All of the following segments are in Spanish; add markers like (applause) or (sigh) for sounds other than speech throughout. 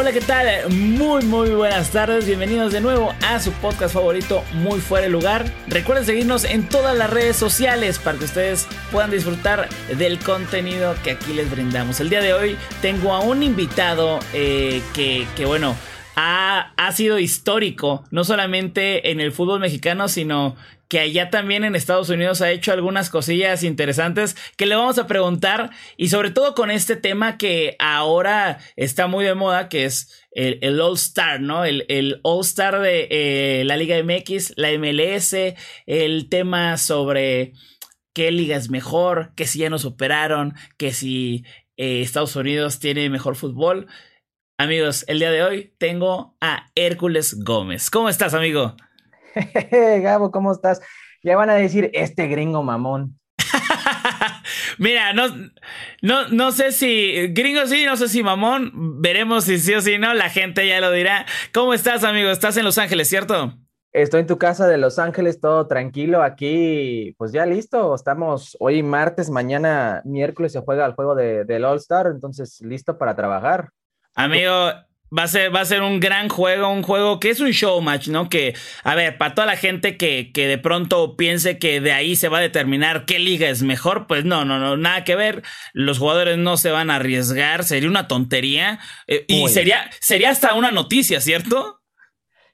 Hola, ¿qué tal? Muy, muy buenas tardes. Bienvenidos de nuevo a su podcast favorito, Muy Fuera de Lugar. Recuerden seguirnos en todas las redes sociales para que ustedes puedan disfrutar del contenido que aquí les brindamos. El día de hoy tengo a un invitado eh, que, que, bueno, ha, ha sido histórico, no solamente en el fútbol mexicano, sino que allá también en Estados Unidos ha hecho algunas cosillas interesantes que le vamos a preguntar y sobre todo con este tema que ahora está muy de moda, que es el, All Star, ¿no? El, All Star de eh, la Liga MX, la MLS, el tema sobre qué liga es mejor, que si ya nos operaron, que si eh, Estados Unidos tiene mejor fútbol. Amigos, el día de hoy tengo a Hércules Gómez. ¿Cómo estás, amigo? (laughs) Gabo, ¿cómo estás? Ya van a decir, este gringo mamón. (laughs) Mira, no, no, no sé si gringo sí, no sé si mamón. Veremos si sí o si no. La gente ya lo dirá. ¿Cómo estás, amigo? Estás en Los Ángeles, ¿cierto? Estoy en tu casa de Los Ángeles, todo tranquilo. Aquí, pues ya listo. Estamos hoy martes, mañana miércoles se juega el juego de, del All Star, entonces listo para trabajar. Amigo, Va a, ser, va a ser un gran juego, un juego que es un show match, ¿no? Que, a ver, para toda la gente que, que de pronto piense que de ahí se va a determinar qué liga es mejor, pues no, no, no, nada que ver. Los jugadores no se van a arriesgar, sería una tontería. Eh, y sería, sería hasta una noticia, ¿cierto?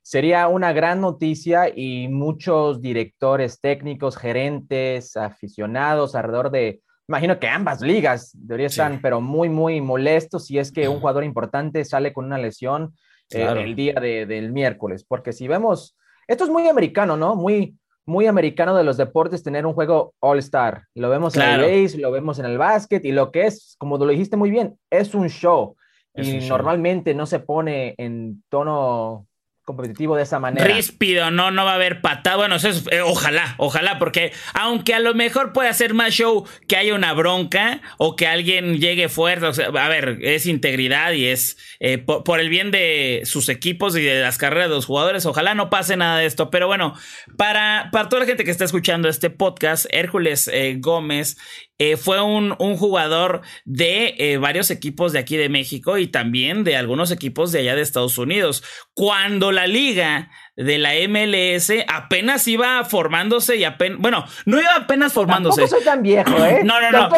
Sería una gran noticia y muchos directores técnicos, gerentes, aficionados alrededor de, imagino que ambas ligas deberían estar, pero muy, muy molestos si es que un jugador importante sale con una lesión eh, el día del miércoles. Porque si vemos, esto es muy americano, ¿no? Muy, muy americano de los deportes tener un juego All-Star. Lo vemos en el base, lo vemos en el básquet y lo que es, como lo dijiste muy bien, es un show. y normalmente no se pone en tono competitivo de esa manera. Ríspido, no, no va a haber patada. Bueno, eso es, eh, ojalá, ojalá, porque aunque a lo mejor puede hacer más show que haya una bronca o que alguien llegue fuerte, a ver, es integridad y es eh, por, el bien de sus equipos y de las carreras de los jugadores. Ojalá no pase nada de esto. Pero bueno, para, para toda la gente que está escuchando este podcast, Hércules eh, Gómez eh, fue un, un, jugador de eh, varios equipos de aquí de México y también de algunos equipos de allá de Estados Unidos. Cuando la liga de la MLS apenas iba formándose y apenas, bueno, no iba apenas formándose. Tampoco soy tan viejo, ¿eh? No, no, no.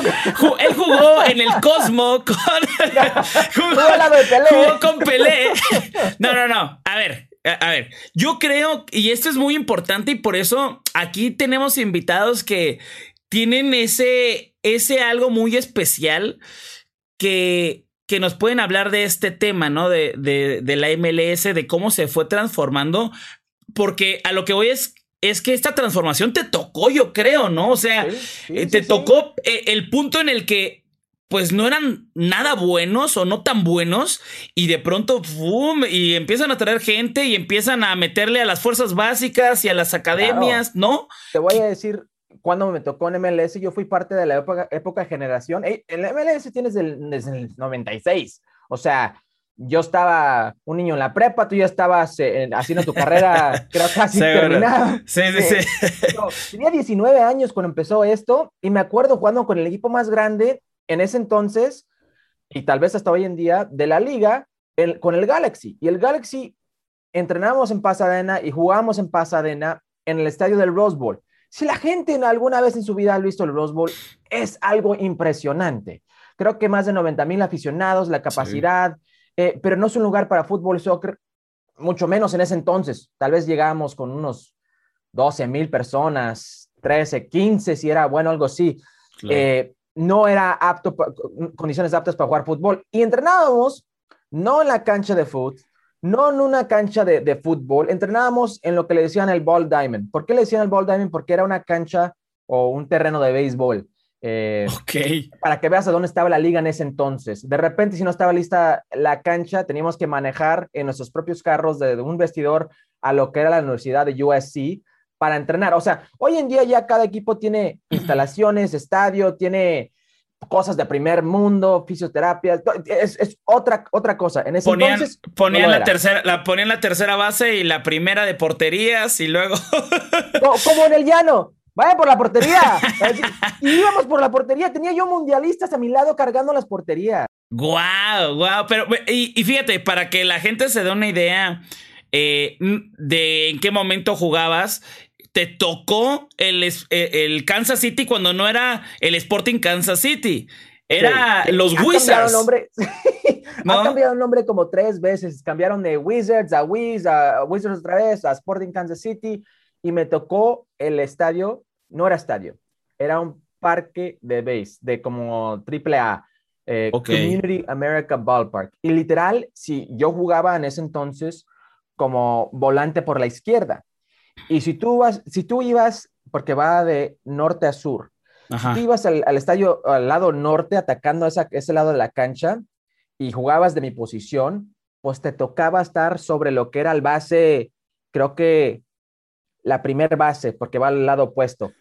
Él jugó en el Cosmo con (laughs) jugó, jugó con Pelé. No, no, no. A ver, a ver, yo creo, y esto es muy importante y por eso aquí tenemos invitados que, tienen ese, ese algo muy especial que, que nos pueden hablar de este tema, ¿no? De, de, la MLS, de cómo se fue transformando, porque a lo que voy es es que esta transformación te tocó, yo creo, ¿no? O sea, eh, te tocó eh, el punto en el que pues no eran nada buenos o no tan buenos y de pronto ¡fum! y empiezan a traer gente y empiezan a meterle a las fuerzas básicas y a las academias, ¿no? Te voy a decir cuando me tocó en MLS, yo fui parte de la época, época generación. el MLS tienes desde, el 96. O sea, yo estaba un niño en la prepa, tú ya estabas eh, haciendo tu carrera, (laughs) creo casi terminada. Sí, sí, sí. tenía 19 años cuando empezó esto y me acuerdo jugando con el equipo más grande en ese entonces y tal vez hasta hoy en día de la liga con el Galaxy. Y el Galaxy entrenamos en Pasadena y jugamos en Pasadena en el estadio del Rose Bowl. Si la gente alguna vez en su vida ha visto el Rose Bowl, es algo impresionante. creo que más de 90 mil aficionados, la capacidad, eh, pero no es un lugar para fútbol, soccer, mucho menos en ese entonces. Tal vez llegábamos con unos 12 mil personas, 13, 15, si era bueno, algo así. Eh, no era apto, condiciones aptas para jugar fútbol. Y entrenábamos no en la cancha de fútbol, no en una cancha de, fútbol, entrenábamos en lo que le decían el ball diamond. ¿Por qué le decían el ball diamond? Porque era una cancha o un terreno de béisbol. Eh, ok. Para que veas a dónde estaba la liga en ese entonces. De repente, si no estaba lista la cancha, teníamos que manejar en nuestros propios carros de, un vestidor a lo que era la Universidad de USC para entrenar. O sea, hoy en día ya cada equipo tiene instalaciones, estadio, tiene cosas de primer mundo, fisioterapia, es, otra, otra cosa. En ese ponían, entonces. Ponían, la tercera, la, ponían la tercera base y la primera de porterías y luego. (laughs) como en el llano. Vaya por la portería. (laughs) y íbamos por la portería. Tenía yo mundialistas a mi lado cargando las porterías. Guau, guau. Pero, y, fíjate, para que la gente se dé una idea eh, de en qué momento jugabas, te tocó el, eh, el, Kansas City cuando no era el Sporting Kansas City. Era los Wizards. Nombre, (laughs) ¿No? Ha cambiado el nombre como tres veces. Cambiaron de Wizards a Wiz, a Wizards otra vez, a Sporting Kansas City. Y me tocó el estadio, no era estadio, era un parque de base, de como triple A. Eh, Community America Ballpark. Y literal, si yo jugaba en ese entonces como volante por la izquierda. Y si tú, vas, si tú ibas, porque va de norte a sur, si tú ibas al, estadio al lado norte atacando esa, ese lado de la cancha y jugabas de mi posición, pues te tocaba estar sobre lo que era el base, creo que la primer base, porque va al lado opuesto.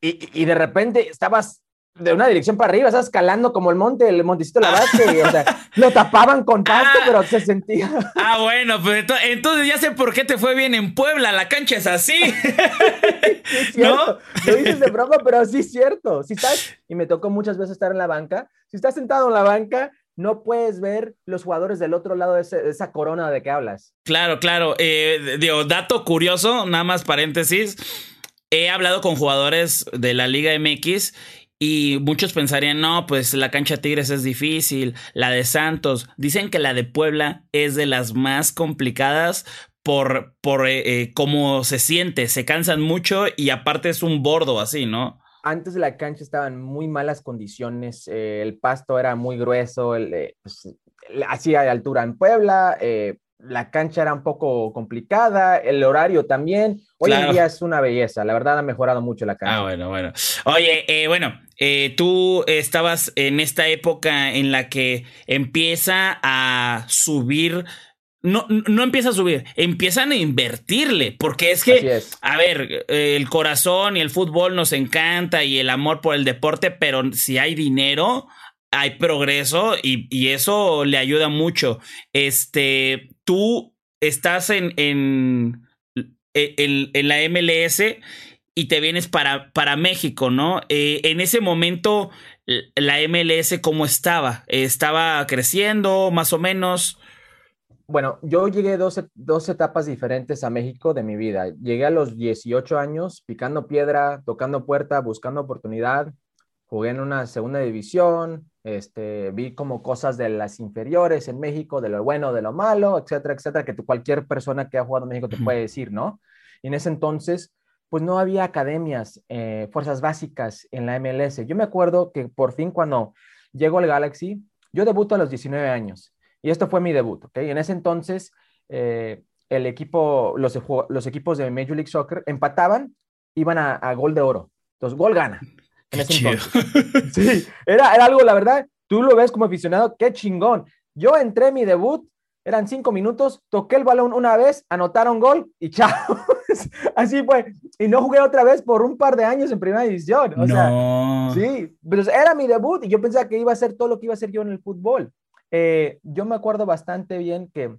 Y, y de repente estabas de una dirección para arriba, estás escalando como el monte, el montecito de la base, o sea, (laughs) lo tapaban con pasto, ah. pero se sentía. Ah, bueno, pues entonces ya sé por qué te fue bien en Puebla, la cancha es así. (laughs) ¿No? Lo dices de broma, pero sí es cierto. Si estás, y me tocó muchas veces estar en la banca, si estás sentado en la banca, no puedes ver los jugadores del otro lado de, esa corona de que hablas. Claro, claro. Eh, digo, dato curioso, nada más paréntesis. He hablado con jugadores de la Liga MX y muchos pensarían, no, pues la cancha Tigres es difícil, la de Santos. Dicen que la de Puebla es de las más complicadas por, por eh, eh, cómo se siente, se cansan mucho y aparte es un bordo así, ¿no? Antes de la cancha estaba en muy malas condiciones, eh, el pasto era muy grueso, el, pues, hacía altura en Puebla, la cancha era un poco complicada, el horario también. Hoy en día es una belleza, la verdad ha mejorado mucho la cancha. Ah, bueno, bueno. Oye, eh, bueno, eh, tú estabas en esta época en la que empieza a subir. No, no empieza a subir, empiezan a invertirle, porque es que, a ver, el corazón y el fútbol nos encanta y el amor por el deporte, pero si hay dinero, hay progreso y, eso le ayuda mucho. Este, tú estás en, en, en, la MLS y te vienes para, para México, ¿no? Eh, en ese momento, la MLS, ¿cómo estaba? ¿Estaba creciendo más o menos? Bueno, yo llegué dos, dos etapas diferentes a México de mi vida. Llegué a los 18 años picando piedra, tocando puerta, buscando oportunidad. Jugué en una segunda división, este, vi como cosas de las inferiores en México, de lo bueno, de lo malo, etcétera, etcétera, que cualquier persona que ha jugado en México te puede decir, ¿no? Y en ese entonces, pues no había academias, eh, fuerzas básicas en la MLS. Yo me acuerdo que por fin cuando llego al Galaxy, yo debuto a los 19 años y esto fue mi debut, ¿ok? Y en ese entonces, eh, el equipo, los, los, equipos de Major League Soccer empataban, iban a, a gol de oro. Entonces, gol gana en ese entonces. Sí, era, era algo, la verdad, tú lo ves como aficionado, qué chingón. Yo entré mi debut, eran cinco minutos, toqué el balón una vez, anotaron gol y chao. (laughs) Así fue. Y no jugué otra vez por un par de años en primera división. O sea, sí, pero era mi debut y yo pensaba que iba a ser todo lo que iba a ser yo en el fútbol. Eh, yo me acuerdo bastante bien que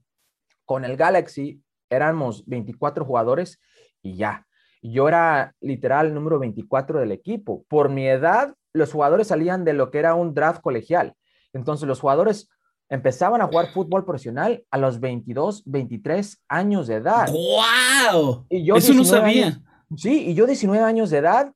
con el Galaxy éramos 24 jugadores y ya. Yo era literal número 24 del equipo. Por mi edad, los jugadores salían de lo que era un draft colegial. Entonces los jugadores empezaban a jugar fútbol profesional a los 22, 23 años de edad. ¡Wow! Y yo Eso no sabía. sí, y yo 19 años de edad,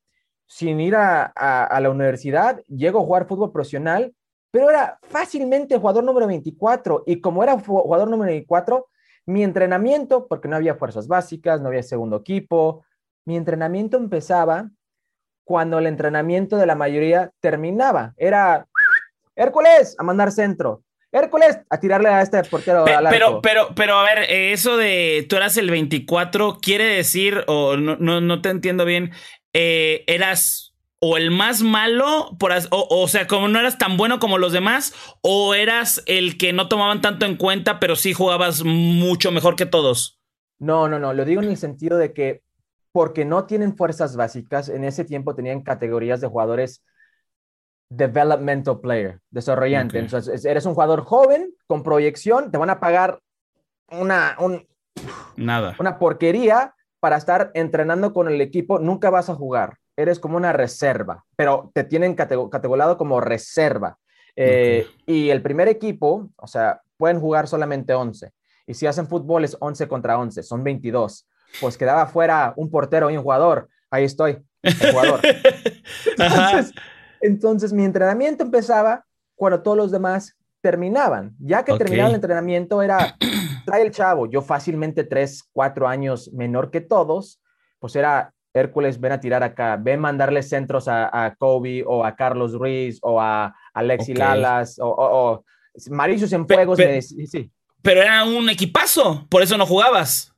sin ir a, a, la universidad, llego a jugar fútbol profesional pero era fácilmente jugador número 24. Y como era jugador número 24, mi entrenamiento, porque no había fuerzas básicas, no había segundo equipo, mi entrenamiento empezaba cuando el entrenamiento de la mayoría terminaba. Era Hércules a mandar centro, Hércules a tirarle a este portero Pero, pero, pero, a ver, eh, eso de tú eras el 24, quiere decir, o no, no, te entiendo bien, eh, eras o el más malo, por, o, o, sea, como no eras tan bueno como los demás, o eras el que no tomaban tanto en cuenta, pero sí jugabas mucho mejor que todos. No, no, no, lo digo en el sentido de que porque no tienen fuerzas básicas, en ese tiempo tenían categorías de jugadores developmental player, desarrollante. Entonces, eres un jugador joven con proyección, te van a pagar una, un, Nada. una porquería para estar entrenando con el equipo, nunca vas a jugar. Eres como una reserva, pero te tienen categorizado como reserva. Eh, y el primer equipo, o sea, pueden jugar solamente 11. Y si hacen fútbol es 11 contra 11, son 22. Pues quedaba fuera un portero y un jugador. Ahí estoy, el jugador. (laughs) Entonces, entonces mi entrenamiento empezaba cuando todos los demás terminaban. Ya que terminaba el entrenamiento era, (clears throat) trae el chavo, yo fácilmente tres, cuatro años menor que todos, pues era Hércules, ven a tirar acá, ven mandarle centros a, Kobe o a Carlos Ruiz o a Alexi Lalas o, o, Maricios en Fuegos. sí. Pero era un equipazo, por eso no jugabas.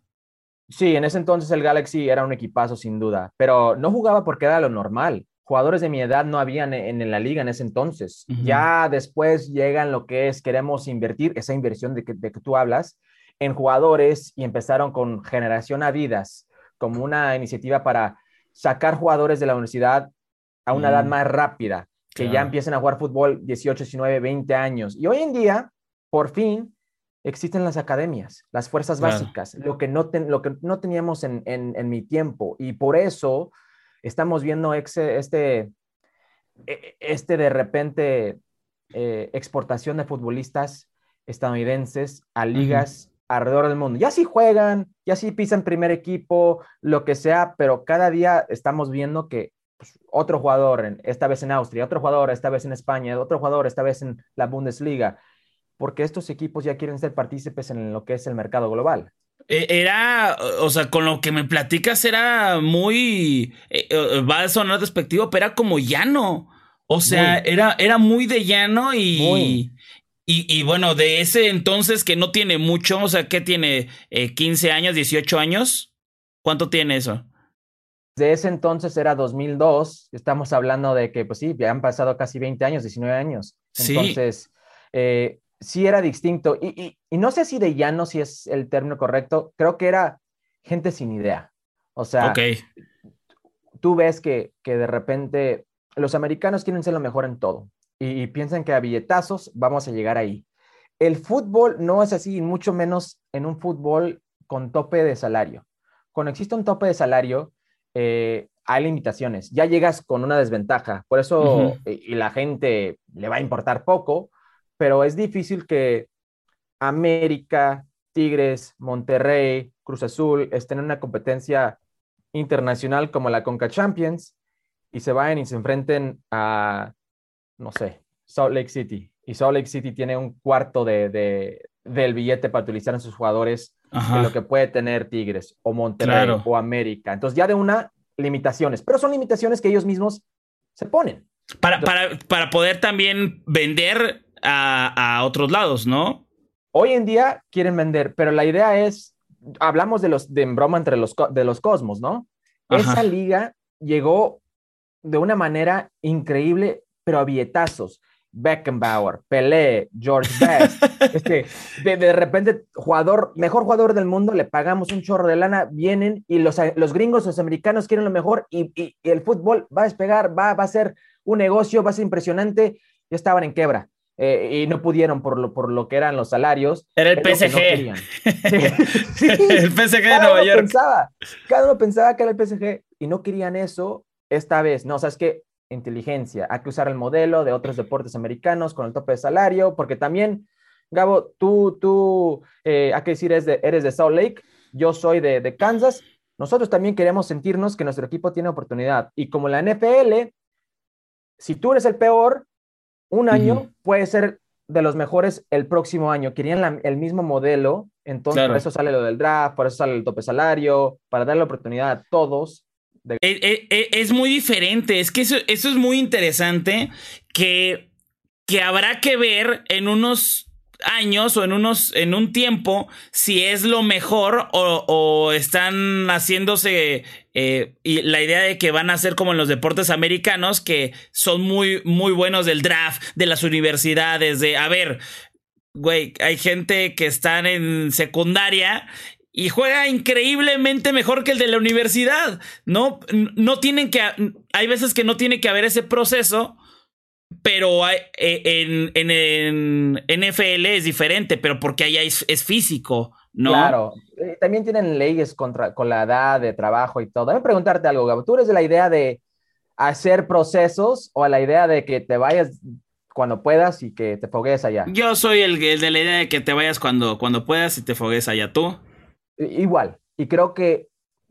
Sí, en ese entonces el Galaxy era un equipazo sin duda, pero no jugaba porque era lo normal jugadores de mi edad no habían en, la liga en ese entonces. Ya después llegan lo que es, queremos invertir, esa inversión de que, tú hablas, en jugadores y empezaron con Generación Adidas como una iniciativa para sacar jugadores de la universidad a una edad más rápida, que ya empiecen a jugar fútbol 18, 19, 20 años. Y hoy en día, por fin, existen las academias, las fuerzas básicas, lo que no, lo que no teníamos en, en mi tiempo. Y por eso estamos viendo este, e, este de repente eh, exportación de futbolistas estadounidenses a ligas alrededor del mundo. Ya sí juegan, ya sí pisan primer equipo, lo que sea, pero cada día estamos viendo que pues, otro jugador, esta vez en Austria, otro jugador, esta vez en España, otro jugador, esta vez en la Bundesliga, porque estos equipos ya quieren ser partícipes en lo que es el mercado global. Eh, era, o sea, con lo que me platicas era muy, eh, eh, va a sonar despectivo, pero era como llano. O sea, era, era muy de llano y, y, bueno, de ese entonces que no tiene mucho, o sea, ¿qué tiene? Eh, ¿15 años, 18 años? ¿Cuánto tiene eso? De ese entonces era 2002, estamos hablando de que, pues sí, ya han pasado casi 20 años, 19 años. Entonces, eh, sí era distinto. Y, no sé si de llano, si es el término correcto, creo que era gente sin idea. O sea, tú ves que, que de repente los americanos quieren ser lo mejor en todo y, piensan que a billetazos vamos a llegar ahí. El fútbol no es así, mucho menos en un fútbol con tope de salario. Cuando existe un tope de salario, eh, hay limitaciones. Ya llegas con una desventaja. Por eso, y la gente le va a importar poco, pero es difícil que América, Tigres, Monterrey, Cruz Azul estén en una competencia internacional como la Conca Champions y se vayan y se enfrenten a, no sé, Salt Lake City. Y Salt Lake City tiene un cuarto de, del billete para utilizar en sus jugadores de lo que puede tener Tigres o Monterrey o América. Entonces ya de una, limitaciones, pero son limitaciones que ellos mismos se ponen. Para, para, para poder también vender a, otros lados, ¿no? Hoy en día quieren vender, pero la idea es, hablamos de los de broma entre los de los cosmos, ¿no? Esa liga llegó de una manera increíble, pero a billetazos. Beckenbauer, Pelé, George Best. (laughs) este, de, repente, jugador, mejor jugador del mundo, le pagamos un chorro de lana, vienen y los, los gringos, los americanos quieren lo mejor y, y, el fútbol va a despegar, va, va, a ser un negocio, va a ser impresionante. Ya estaban en quebra. Eh, y no pudieron por lo, por lo que eran los salarios. Era el PSG. (laughs) el PSG de Nueva York. Pensaba, cada uno pensaba que era el PSG y no querían eso esta vez. No, sabes que inteligencia, hay que usar el modelo de otros deportes americanos con el tope de salario, porque también, Gabo, tú, tú, eh, hay que decir, eres de, eres de Salt Lake, yo soy de, de Kansas. Nosotros también queremos sentirnos que nuestro equipo tiene oportunidad. Y como la NFL, si tú eres el peor, un año puede ser de los mejores el próximo año. Querían el mismo modelo, entonces por eso sale lo del draft, por eso sale el tope salario, para darle oportunidad a todos. E, e, e, es, muy diferente, es que eso, eso es muy interesante que, que habrá que ver en unos años o en unos en un tiempo si es lo mejor o, están haciéndose eh, y la idea de que van a ser como en los deportes americanos que son muy muy buenos del draft de las universidades de a ver güey hay gente que están en secundaria y juega increíblemente mejor que el de la universidad no no tienen que hay veces que no tiene que haber ese proceso pero hay, eh, en, en, en, NFL es diferente, pero porque allá es, físico, ¿no? Claro, eh, también tienen leyes contra, con la edad de trabajo y todo. Déjame preguntarte algo, Gabo. ¿Tú eres de la idea de hacer procesos o a la idea de que te vayas cuando puedas y que te fogues allá? Yo soy el, de la idea de que te vayas cuando, cuando puedas y te fogues allá. ¿Tú? Igual, y creo que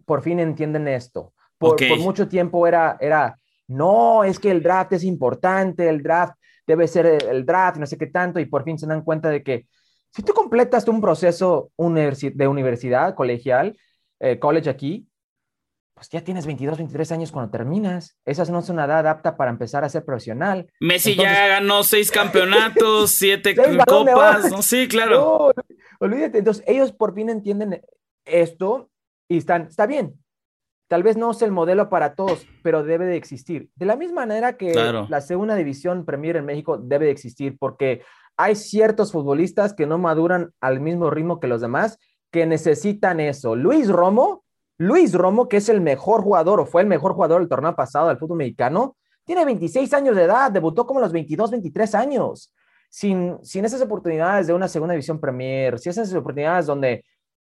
por fin entienden esto. Por, por mucho tiempo era, era no, es que el draft es importante, el draft debe ser el draft, no sé qué tanto, y por fin se dan cuenta de que si tú completas un proceso de universidad, colegial, eh, college aquí, pues ya tienes 22, 23 años cuando terminas. Esa no es una edad apta para empezar a ser profesional. Messi ya ganó seis campeonatos, (laughs) siete copas. No, sí, claro. olvídate. Entonces, ellos por fin entienden esto y están, está bien, Tal vez no es el modelo para todos, pero debe de existir. De la misma manera que la segunda división Premier en México debe de existir, porque hay ciertos futbolistas que no maduran al mismo ritmo que los demás, que necesitan eso. Luis Romo, Luis Romo, que es el mejor jugador o fue el mejor jugador del torneo pasado del fútbol mexicano, tiene 26 años de edad, debutó como a los 22, 23 años. Sin, sin esas oportunidades de una segunda división Premier, si esas oportunidades donde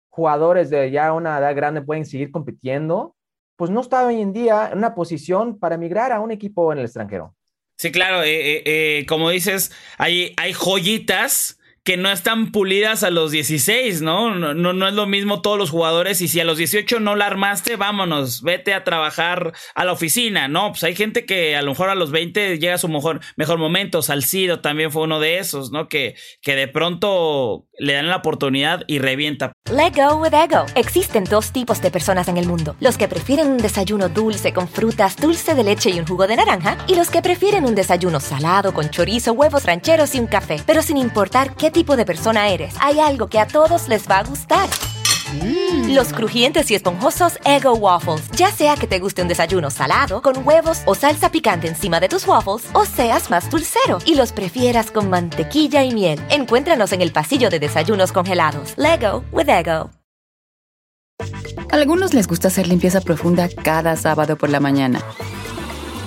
jugadores de ya una edad grande pueden seguir compitiendo, pues no está hoy en día en una posición para migrar a un equipo en el extranjero. Sí, claro, eh, eh, eh, como dices, hay, hay joyitas que no están pulidas a los 16, ¿no? ¿no? No, es lo mismo todos los jugadores y si a los 18 no la armaste, vámonos, vete a trabajar a la oficina, ¿no? Pues hay gente que a lo mejor a los 20 llega a su mejor, mejor momento, Salcido también fue uno de esos, ¿no? Que, que de pronto le dan la oportunidad y revienta. Let go with ego. Existen dos tipos de personas en el mundo, los que prefieren un desayuno dulce con frutas, dulce de leche y un jugo de naranja, y los que prefieren un desayuno salado con chorizo, huevos rancheros y un café. Pero sin importar qué tipo de persona eres, hay algo que a todos les va a gustar. Mm. Los crujientes y esponjosos Ego Waffles. Ya sea que te guste un desayuno salado, con huevos o salsa picante encima de tus waffles, o seas más dulcero y los prefieras con mantequilla y miel. Encuéntranos en el pasillo de desayunos congelados. Lego with Ego. A algunos les gusta hacer limpieza profunda cada sábado por la mañana.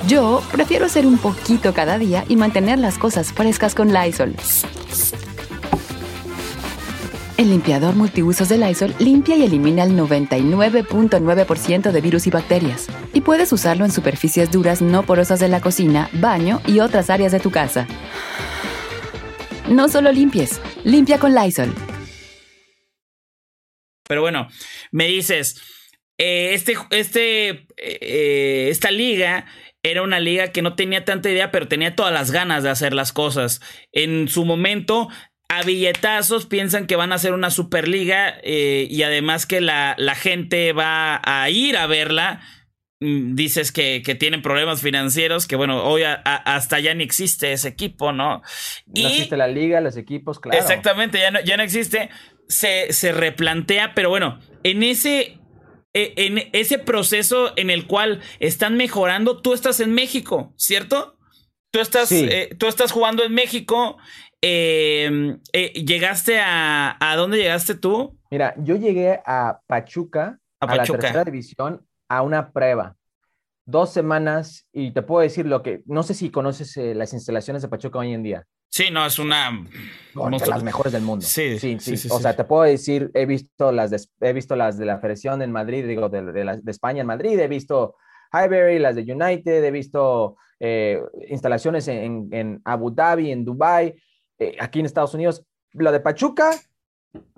Yo prefiero hacer un poquito cada día y mantener las cosas frescas con Lysol. El limpiador multiusos de Lysol limpia y elimina el 99.9% de virus y bacterias. Y puedes usarlo en superficies duras no porosas de la cocina, baño y otras áreas de tu casa. No solo limpies, limpia con Lysol. Pero bueno, me dices, eh, este, este, eh, esta liga era una liga que no tenía tanta idea, pero tenía todas las ganas de hacer las cosas. En su momento a billetazos piensan que van a ser una superliga eh, y además que la, la, gente va a ir a verla. Mm, dices que, que tienen problemas financieros, que bueno, hoy hasta ya ni existe ese equipo, ¿no? No existe la liga, los equipos, claro. Exactamente, ya no, ya no existe. Se, se replantea, pero bueno, en ese e, en ese proceso en el cual están mejorando, tú estás en México, ¿cierto? Tú estás, eh, tú estás jugando en México eh, eh, ¿Llegaste a... ¿A dónde llegaste tú? Mira, yo llegué a Pachuca, a, la tercera división, a una prueba. Dos semanas, y te puedo decir lo que... No sé si conoces eh, las instalaciones de Pachuca hoy en día. Sí, no, es una... de las mejores del mundo. Sí, sí, sí. o sea, te puedo decir, he visto las de, he visto las de la Federación en Madrid, digo, de, de, España en Madrid, he visto Highbury, las de United, he visto instalaciones en, en, Abu Dhabi, en Dubai, eh, aquí en Estados Unidos. Lo de Pachuca,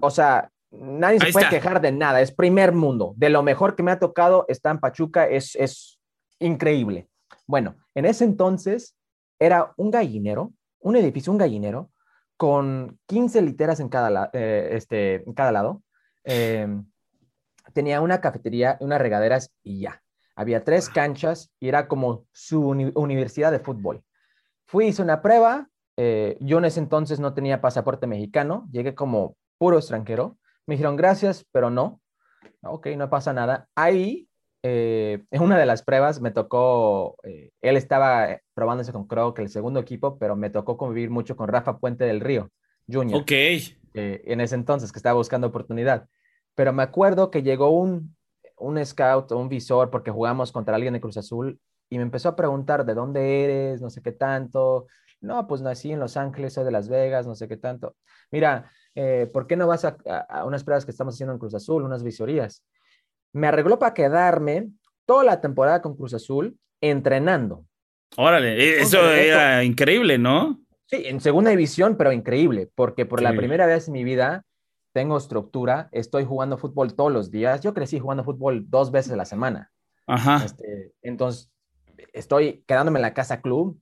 o sea, nadie se puede quejar de nada, es primer mundo. De lo mejor que me ha tocado está en Pachuca, es, es increíble. Bueno, en ese entonces era un gallinero un edificio, un gallinero, con 15 literas en cada, eh, este, en cada lado. Em, tenía una cafetería, unas regaderas y ya. Había tres canchas y era como su universidad de fútbol. Fui, hice una prueba. Eh, yo en ese entonces no tenía pasaporte mexicano. Llegué como puro extranjero. Me dijeron gracias, pero no. Ok, no pasa nada. Ahí, eh, en una de las pruebas me tocó, eh, él estaba probándose con creo que el segundo equipo, pero me tocó convivir mucho con Rafa Puente del Río, Junior. Ok. en ese entonces, que estaba buscando oportunidad. Pero me acuerdo que llegó un, un scout un visor porque jugamos contra alguien de Cruz Azul y me empezó a preguntar de dónde eres, no sé qué tanto. No, pues nací en Los Ángeles, soy de Las Vegas, no sé qué tanto. Mira, eh, ¿por qué no vas a, unas pruebas que estamos haciendo en Cruz Azul, unas visorías? Me arregló para quedarme toda la temporada con Cruz Azul entrenando. Órale, e, eso era increíble, ¿no? Sí, en segunda división, pero increíble, porque por la primera vez en mi vida tengo estructura, estoy jugando fútbol todos los días. Yo crecí jugando fútbol dos veces a la semana. Ajá. Este, entonces, estoy quedándome en la casa club,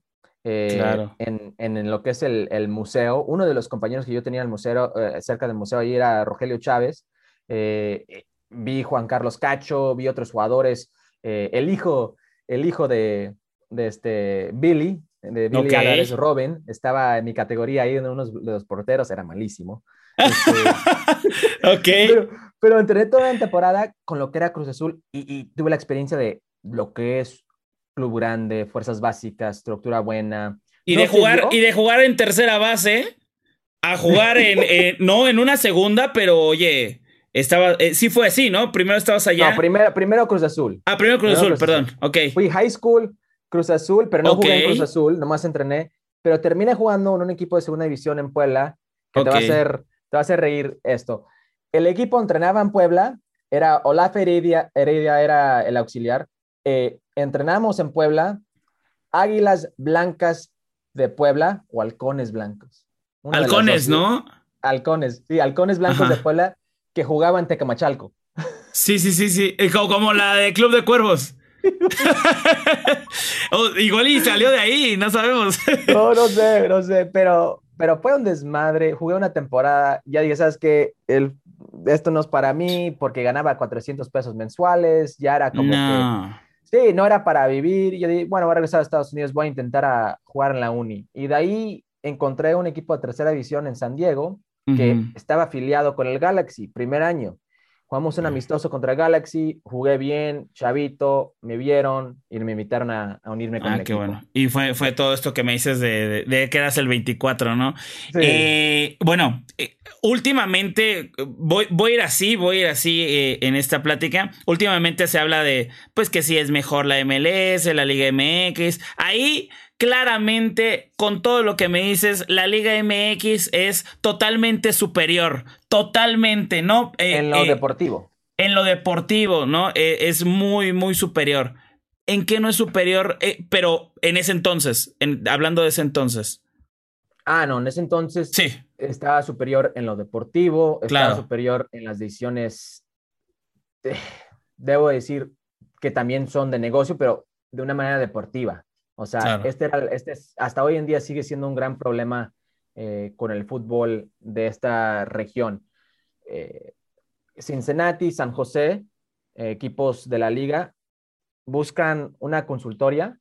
eh, claro. en, en, lo que es el, el, museo. Uno de los compañeros que yo tenía en el museo, eh, cerca del museo, ahí era Rogelio Chávez. Eh, vi Juan Carlos Cacho, vi otros jugadores. el hijo, el hijo de, de este Billy, de Billy okay. Robin, estaba en mi categoría ahí en uno de los porteros, era malísimo. (laughs) Este, ok. Pero, entré toda la temporada con lo que era Cruz Azul y, tuve la experiencia de lo que es club grande, fuerzas básicas, estructura buena. Y, de, jugar, y de jugar en tercera base a jugar en, (laughs) no en una segunda, pero oye, estaba, eh, sí fue así, ¿no? Primero estabas allá. No, primero, primero Cruz Azul. Ah, primero Cruz Azul, perdón, ok. Fui high school, Cruz Azul, pero no jugué en Cruz Azul, nomás entrené, pero terminé jugando en un equipo de segunda división en Puebla, que te va a hacer te va a hacer reír esto. El equipo entrenaba en Puebla, era Olaf Heredia, Heredia era el auxiliar. Eh, entrenamos en Puebla, Águilas Blancas de Puebla o Halcones Blancos. Halcones, ¿no? Halcones, sí, Halcones Blancos de Puebla que jugaban Tecamachalco. Sí, sí, sí, sí, eh, como, la de Club de Cuervos. (laughs) (laughs) igual y salió de ahí, no sabemos. (laughs) no, no sé, no sé, pero pero fue un desmadre. Jugué una temporada, ya dije, ¿sabes qué? El, esto no es para mí porque ganaba 400 pesos mensuales, ya era como que... Sí, no era para vivir. Yo dije, bueno, voy a regresar a Estados Unidos, voy a intentar a jugar en la uni. Y de ahí encontré un equipo de tercera división en San Diego que estaba afiliado con el Galaxy, primer año. Jugamos un amistoso contra Galaxy, jugué bien, chavito, me vieron y me invitaron a, unirme con ah, qué bueno. Y fue, fue todo esto que me dices de, que eras el 24, ¿no? Eh, bueno, eh, últimamente, voy, voy, a ir así, voy a ir así eh, en esta plática. Últimamente se habla de, pues que si es mejor la MLS, la Liga MX. Ahí claramente, con todo lo que me dices, la Liga MX es totalmente superior. Totalmente, ¿no? Eh, en lo eh, deportivo. En lo deportivo, ¿no? Eh, es muy, muy superior. ¿En qué no es superior? pero en ese entonces, hablando de ese entonces. Ah, no, en ese entonces sí. estaba superior en lo deportivo, estaba superior en las decisiones, debo decir que también son de negocio, pero de una manera deportiva. O sea, este, era, este hasta hoy en día sigue siendo un gran problema eh, con el fútbol de esta región. Eh, Cincinnati, San José, eh, equipos de la liga, buscan una consultoria.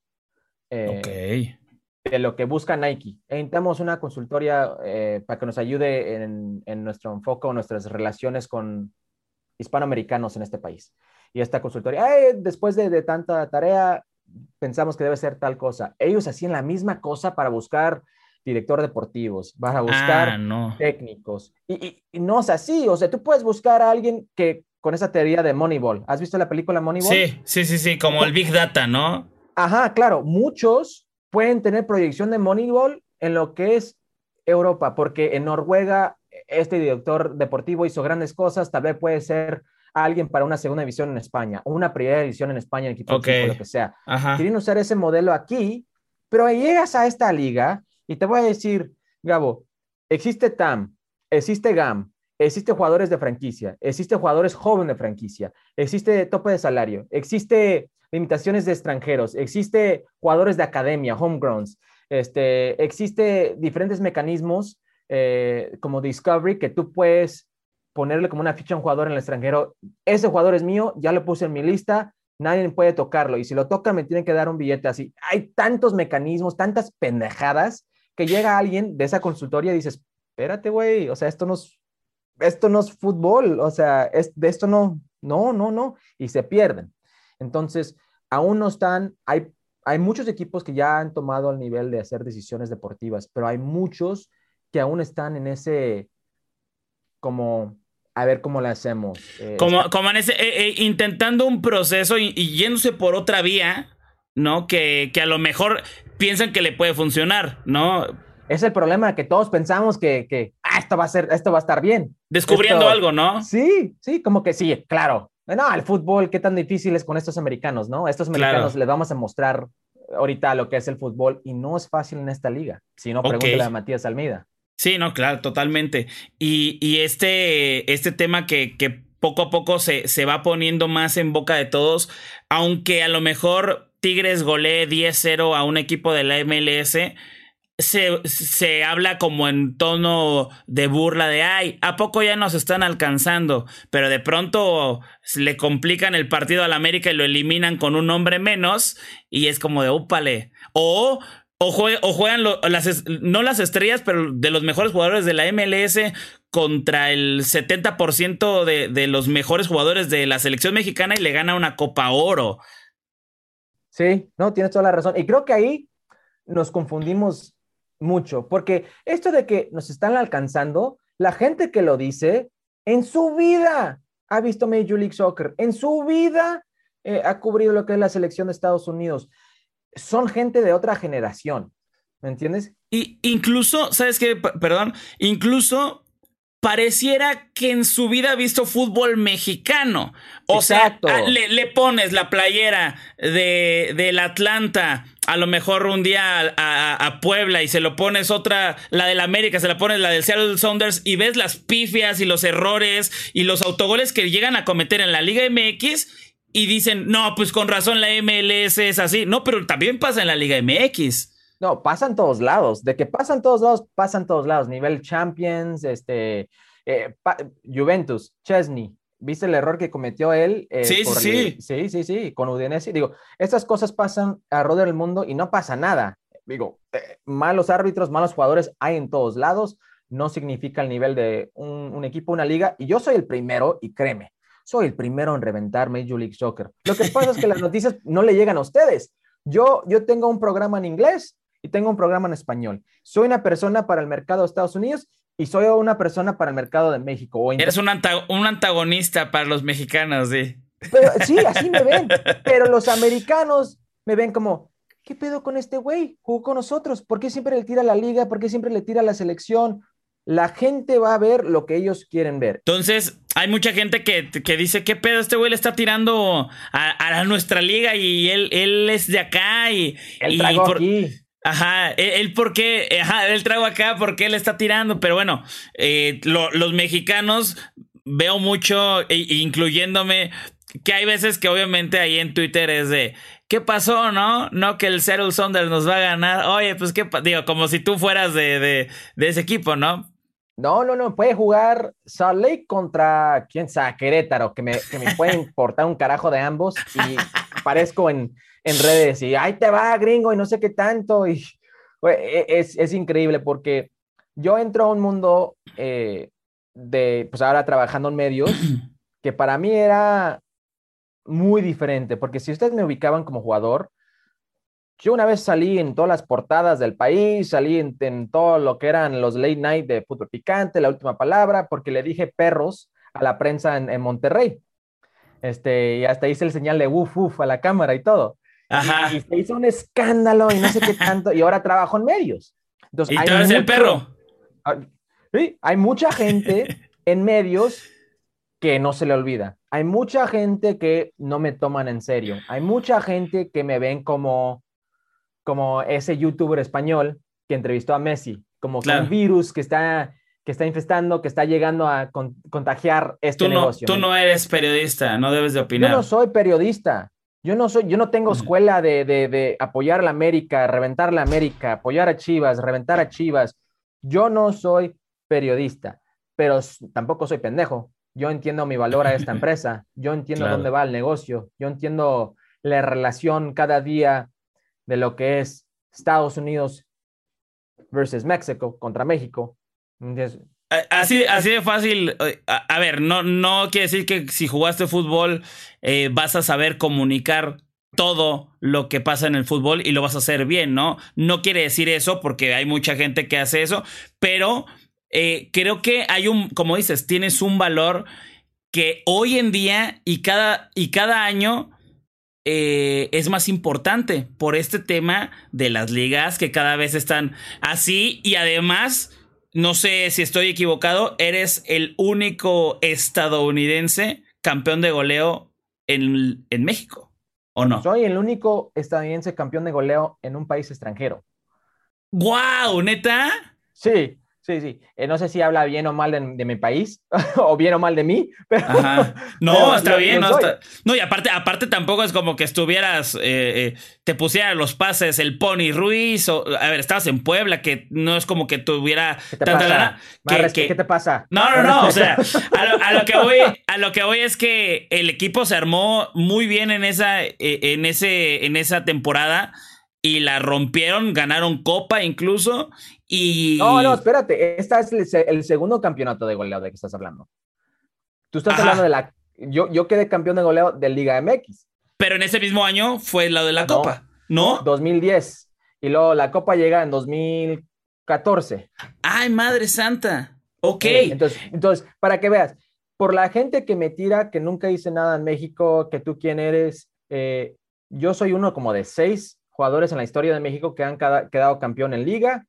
de lo que busca Nike. Necesitamos una consultoria para que nos ayude en, nuestro enfoque o nuestras relaciones con hispanoamericanos en este país. Y esta consultoría, después de, de, tanta tarea, pensamos que debe ser tal cosa. Ellos hacían la misma cosa para buscar director deportivos, para buscar ah, técnicos. Y, no es así, o sea, tú puedes buscar a alguien que con esa teoría de Moneyball. ¿Has visto la película Moneyball? Sí, sí, sí, sí, como el Big Data, ¿no? Ajá, claro, muchos pueden tener proyección de Moneyball en lo que es Europa, porque en Noruega este director deportivo hizo grandes cosas, tal vez puede ser alguien para una segunda división en España o una primera división en España, en equipo, okay. lo que sea. Quieren usar ese modelo aquí, pero llegas a esta liga y te voy a decir, Gabo, existe TAM, existe GAM, existe jugadores de franquicia, existe jugadores jóvenes de franquicia, existe tope de salario, existe limitaciones de extranjeros, existe jugadores de academia, homegrowns, Este, existe diferentes mecanismos eh, como Discovery que tú puedes ponerle como una ficha a un jugador en el extranjero. Ese jugador es mío, ya lo puse en mi lista, nadie puede tocarlo. Y si lo toca, me tienen que dar un billete así. Hay tantos mecanismos, tantas pendejadas, que llega alguien de esa consultoría y dices, espérate, güey, o sea, esto no es, esto no es fútbol, o sea, es, de esto no, no, no, no, y se pierden. Entonces, aún no están, hay, hay muchos equipos que ya han tomado el nivel de hacer decisiones deportivas, pero hay muchos que aún están en ese, como, a ver cómo le hacemos. Eh, como, como en ese, eh, eh, intentando un proceso y, yéndose por otra vía, ¿no? Que, que, a lo mejor piensan que le puede funcionar, ¿no? Es el problema que todos pensamos que, que ah, esto va a ser, esto va a estar bien. Descubriendo algo, ¿no? Sí, sí, como que sí, claro. No, el fútbol, qué tan difícil es con estos americanos, ¿no? Estos americanos les vamos a mostrar ahorita lo que es el fútbol y no es fácil en esta liga. Si no, pregúntale a Matías Almeida. Sí, no, claro, totalmente. Y, y este, este tema que, que poco a poco se, se, va poniendo más en boca de todos, aunque a lo mejor Tigres golee 10-0 a un equipo de la MLS, se, se, habla como en tono de burla de, ay, ¿a poco ya nos están alcanzando? Pero de pronto le complican el partido al América y lo eliminan con un hombre menos y es como de, úpale. O o, juegan no las estrellas, pero de los mejores jugadores de la MLS contra el 70% de, de los mejores jugadores de la selección mexicana y le gana una Copa Oro. Sí, no, tienes toda la razón. Y creo que ahí nos confundimos mucho, porque esto de que nos están alcanzando, la gente que lo dice, en su vida ha visto Major League Soccer, en su vida eh, ha cubrido lo que es la selección de Estados Unidos son gente de otra generación, ¿me entiendes? Y incluso, ¿sabes qué? perdón, incluso pareciera que en su vida ha visto fútbol mexicano. O sea, ah, le, pones la playera de, del Atlanta, a lo mejor un día a, Puebla y se lo pones otra, la del América, se la pones la del Seattle Sounders y ves las pifias y los errores y los autogoles que llegan a cometer en la Liga MX y dicen, no, pues con razón la MLS es así. No, pero también pasa en la Liga MX. No, pasa en todos lados. De que pasan todos lados, pasan todos lados. Nivel Champions, este, eh, Juventus, Chesney. ¿Viste el error que cometió él? Eh, sí, sí. sí, sí, sí, con Udinese. Digo, estas cosas pasan a rodear el mundo y no pasa nada. Digo, eh, malos árbitros, malos jugadores hay en todos lados. No significa el nivel de un, un equipo, una liga. Y yo soy el primero, y créeme, soy el primero en reventar Major League Soccer. Lo que pasa es que las noticias no le llegan a ustedes. Yo, yo tengo un programa en inglés y tengo un programa en español. Soy una persona para el mercado de Estados Unidos y soy una persona para el mercado de México. O Eres un, un, antagonista para los mexicanos, sí. sí, así me ven. (laughs) Pero los americanos me ven como, ¿qué pedo con este güey? Jugó con nosotros. ¿Por qué siempre le tira la liga? ¿Por qué siempre le tira la selección? la gente va a ver lo que ellos quieren ver. Entonces, hay mucha gente que, dice, ¿qué pedo? Este güey le está tirando a, nuestra liga y él, él es de acá y... Él trago aquí. Ajá, él, por qué, ajá, él trago acá, ¿por qué le está tirando? Pero bueno, eh, los mexicanos veo mucho, incluyéndome, que hay veces que obviamente ahí en Twitter es de, ¿qué pasó, no? No que el Seattle Saunders nos va a ganar. Oye, pues qué, digo, como si tú fueras de, de, de ese equipo, ¿no? No, no, no, puede jugar Salt Lake contra, quién sabe, Querétaro, que me, que me puede (laughs) importar un carajo de ambos y aparezco en, en, redes y ahí te va, gringo, y no sé qué tanto. Y e, es, es increíble porque yo entro a un mundo eh, de, pues ahora trabajando en medios, (clears throat) que para mí era muy diferente, porque si ustedes me ubicaban como jugador, yo una vez salí en todas las portadas del país, salí en, todo lo que eran los late night de fútbol picante, la última palabra, porque le dije perros a la prensa en, Monterrey. Este, y hasta hice el señal de uf, uf a la cámara y todo. Y, se hizo un escándalo y no sé qué tanto, y ahora trabajo en medios. Entonces, ¿Y tú eres el perro? Ah, sí, hay mucha gente (laughs) en medios que no se le olvida. Hay mucha gente que no me toman en serio. Hay mucha gente que me ven como como ese youtuber español que entrevistó a Messi, como un virus que está, que está infestando, que está llegando a contagiar este tú negocio. Tú no eres periodista, no debes de opinar. Yo no soy periodista. Yo no soy, yo no tengo escuela de, de, apoyar a la América, reventar la América, apoyar a Chivas, reventar a Chivas. Yo no soy periodista, pero tampoco soy pendejo. Yo entiendo mi valor a esta (laughs) empresa, yo entiendo dónde va el negocio, yo entiendo la relación cada día de lo que es Estados Unidos versus México contra México. Así, así de fácil. Eh, a, ver, no, no quiere decir que si jugaste fútbol eh, vas a saber comunicar todo lo que pasa en el fútbol y lo vas a hacer bien, ¿no? No quiere decir eso porque hay mucha gente que hace eso, pero eh, creo que hay un, como dices, tienes un valor que hoy en día y cada, y cada año es más importante por este tema de las ligas que cada vez están así y además no sé si estoy equivocado, eres el único estadounidense campeón de goleo en, México, ¿o no? Soy el único estadounidense campeón de goleo en un país extranjero. ¡Guau! ¿Neta? Sí, Sí, sí. Eh, no sé si habla bien o mal de, mi país (laughs) o bien o mal de mí, (laughs) pero. No, está bien. no, no, y aparte, aparte tampoco es como que estuvieras, eh, eh, te pusiera los pases el Pony Ruiz o. A ver, estabas en Puebla, que no es como que tuviera ¿Qué te pasa? ¿Qué te pasa? No, no, no. o sea, a lo, que voy, a lo que voy es que el equipo se armó muy bien en esa, en ese, en esa temporada y la rompieron, ganaron copa incluso y... No, no, espérate, este es el, segundo campeonato de goleo de que estás hablando. Tú estás hablando de la... Yo, yo quedé campeón de goleo de Liga MX. Pero en ese mismo año fue la de la copa, ¿no? 2010. Y luego la copa llega en 2014. Ay, madre santa. Ok. entonces, entonces, para que veas, por la gente que me tira, que nunca hice nada en México, que tú quién eres, eh, yo soy uno como de seis jugadores en la historia de México que han quedado campeón en liga,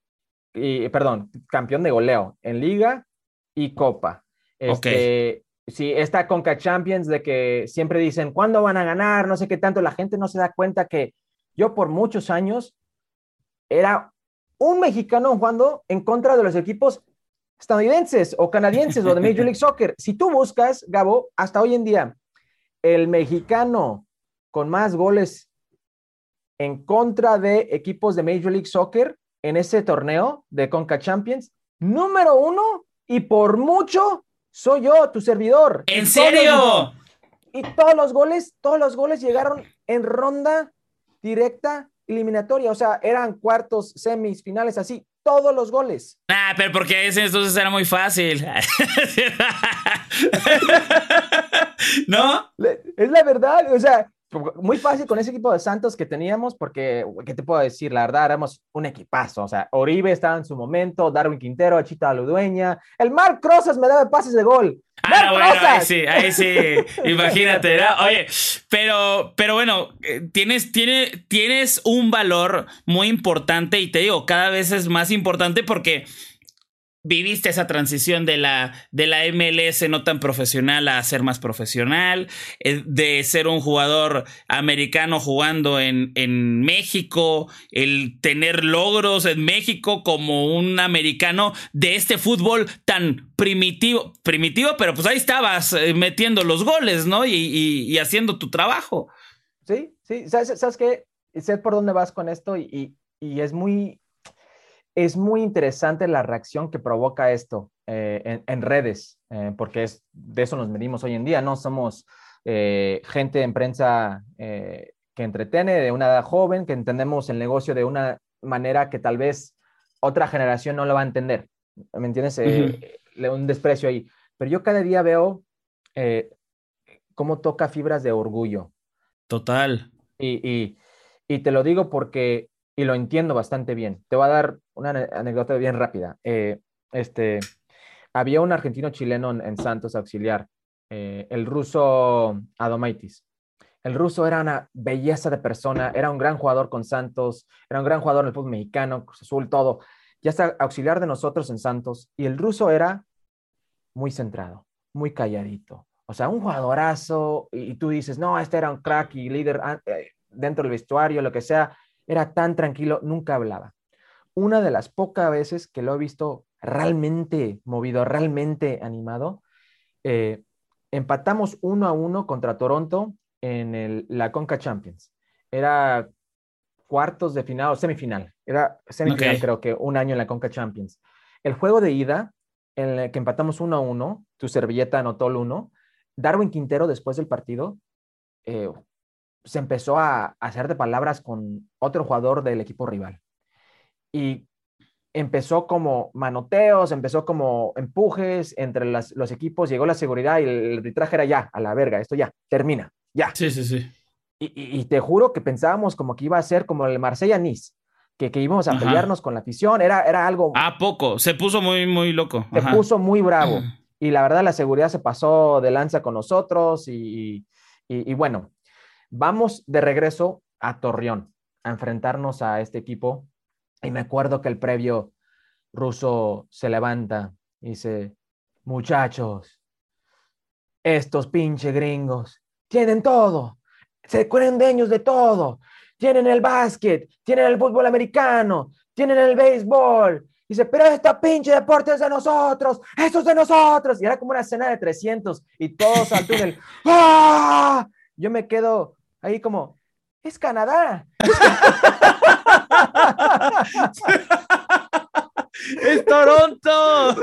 y, perdón, campeón de goleo en liga y copa. Este, Sí, esta Conca Champions de que siempre dicen, ¿cuándo van a ganar? No sé qué tanto, la gente no se da cuenta que yo por muchos años era un mexicano jugando en contra de los equipos estadounidenses o canadienses o de Major League (laughs) Soccer. Si tú buscas, Gabo, hasta hoy en día, el mexicano con más goles en contra de equipos de Major League Soccer en ese torneo de Conca Champions. Número uno, y por mucho, soy yo, tu servidor. ¿En serio? y todos los goles, todos los goles llegaron en ronda directa eliminatoria. O sea, eran cuartos, semis, finales, así. Todos los goles. Ah, pero porque ese entonces era muy fácil. (laughs) ¿No? Es la verdad. O sea, muy fácil con ese equipo de Santos que teníamos, porque, ¿qué te puedo decir? La verdad, éramos un equipazo. O sea, Oribe estaba en su momento, Darwin Quintero, Achita Ludueña, el Marc Crozas me daba pases de gol. Ah, bueno, ahí sí, ahí sí, (laughs) imagínate, Oye, pero, pero bueno, eh, tienes, tiene, tienes un valor muy importante y te digo, cada vez es más importante porque viviste esa transición de la, de la MLS no tan profesional a ser más profesional, eh, de ser un jugador americano jugando en, en, México, el tener logros en México como un americano de este fútbol tan primitivo, primitivo, pero pues ahí estabas eh, metiendo los goles, ¿no? Y, haciendo tu trabajo. Sí, sí, ¿sabes, sabes qué? Sé por dónde vas con esto y, y es muy es muy interesante la reacción que provoca esto eh, en, redes, eh, porque es, de eso nos medimos hoy en día, ¿no? Somos eh, gente en prensa que entretiene de una edad joven, que entendemos el negocio de una manera que tal vez otra generación no lo va a entender. ¿Me entiendes? un desprecio ahí. Pero yo cada día veo cómo toca fibras de orgullo. Total. y, y te lo digo porque y lo entiendo bastante bien. Te voy a dar una anécdota bien rápida. Eh, este, había un argentino chileno en, Santos auxiliar, eh, el ruso Adomaitis. El ruso era una belleza de persona, era un gran jugador con Santos, era un gran jugador en el fútbol mexicano, Cruz Azul, todo. Ya está auxiliar de nosotros en Santos. Y el ruso era muy centrado, muy calladito. O sea, un jugadorazo. Y, tú dices, no, este era un crack y líder ah, eh, dentro del vestuario, lo que sea era tan tranquilo, nunca hablaba. Una de las pocas veces que lo he visto realmente movido, realmente animado, eh, empatamos uno a uno contra Toronto en la Conca Champions. Era cuartos de final o semifinal. Era semifinal, creo que un año en la Conca Champions. El juego de ida, en el que empatamos 1 a 1, tu servilleta anotó el 1. Darwin Quintero, después del partido, eh, se empezó a, hacer de palabras con otro jugador del equipo rival. Y empezó como manoteos, empezó como empujes entre los equipos, llegó la seguridad y el arbitraje era ya, a la verga, esto ya, termina, ya. Sí, sí, sí. Y, te juro que pensábamos como que iba a ser como el Marsella-Nice, que, que, íbamos a pelearnos con la afición, era, era algo... Ah, poco, se puso muy, muy loco. Se puso muy bravo. Y la verdad la seguridad se pasó de lanza con nosotros y, y bueno, vamos de regreso a Torreón a enfrentarnos a este equipo. Y me acuerdo que el previo ruso se levanta y dice, muchachos, estos pinche gringos tienen todo, se creen dueños de todo. Tienen el básquet, tienen el fútbol americano, tienen el béisbol. Dice, pero esta pinche deporte es de nosotros, esto es de nosotros. Y era como una escena de 300 y todos al túnel. (laughs) ¡Ah! Yo me quedo ahí como, es Canadá. (laughs) (laughs) es Toronto.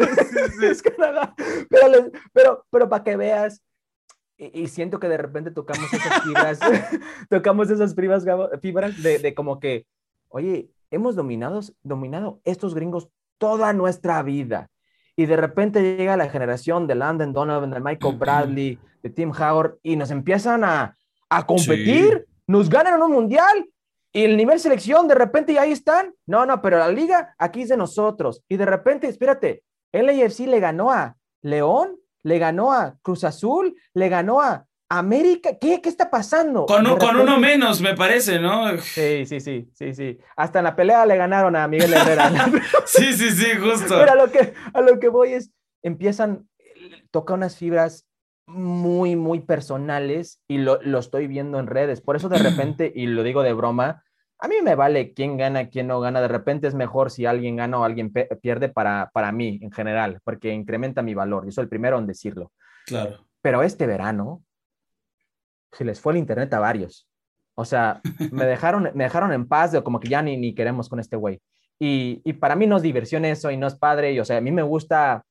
es Canadá. Pero, pero, pero para que veas y, siento que de repente tocamos esas fibras, (laughs) tocamos esas fibras, fibras de, de, como que, oye, hemos dominado, dominado estos gringos toda nuestra vida. Y de repente llega la generación de Landon Donovan, de Michael Bradley, de Tim Howard, y nos empiezan a, a competir, nos ganan un mundial, y el nivel selección, de repente ya ahí están. No, no, pero la liga aquí es de nosotros. Y de repente, espérate, LAFC le ganó a León, le ganó a Cruz Azul, le ganó a América. ¿Qué, qué está pasando? Con, con uno menos, me parece, ¿no? Sí, sí, sí, sí, sí. Hasta en la pelea le ganaron a Miguel Herrera. (laughs) sí, sí, sí, justo. Pero a lo que, a lo que voy es, empiezan, toca unas fibras muy, muy personales y lo, lo estoy viendo en redes. Por eso de (clears throat) repente, y lo digo de broma, a mí me vale quién gana, quién no gana. De repente es mejor si alguien gana o alguien pierde para, para mí en general, porque incrementa mi valor. Yo soy el primero en decirlo. Claro. Pero este verano se les fue el internet a varios. O sea, (laughs) me dejaron, me dejaron en paz de como que ya ni, ni queremos con este güey. Y, y, para mí no es diversión eso y no es padre. Y, o sea, a mí me gusta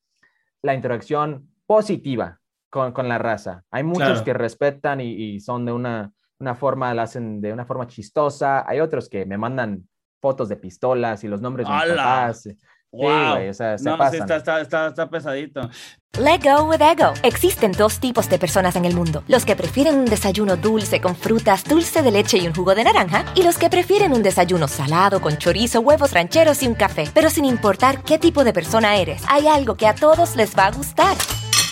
la interacción positiva con, con la raza. Hay muchos que respetan y, y son de una una forma la hacen de una forma chistosa, hay otros que me mandan fotos de pistolas y los nombres de mis papás. Wow. Sí, o sea, se no, Sí, está, está, está, está, pesadito. Let go with ego. Existen dos tipos de personas en el mundo: los que prefieren un desayuno dulce con frutas, dulce de leche y un jugo de naranja, y los que prefieren un desayuno salado con chorizo, huevos rancheros y un café. Pero sin importar qué tipo de persona eres, hay algo que a todos les va a gustar.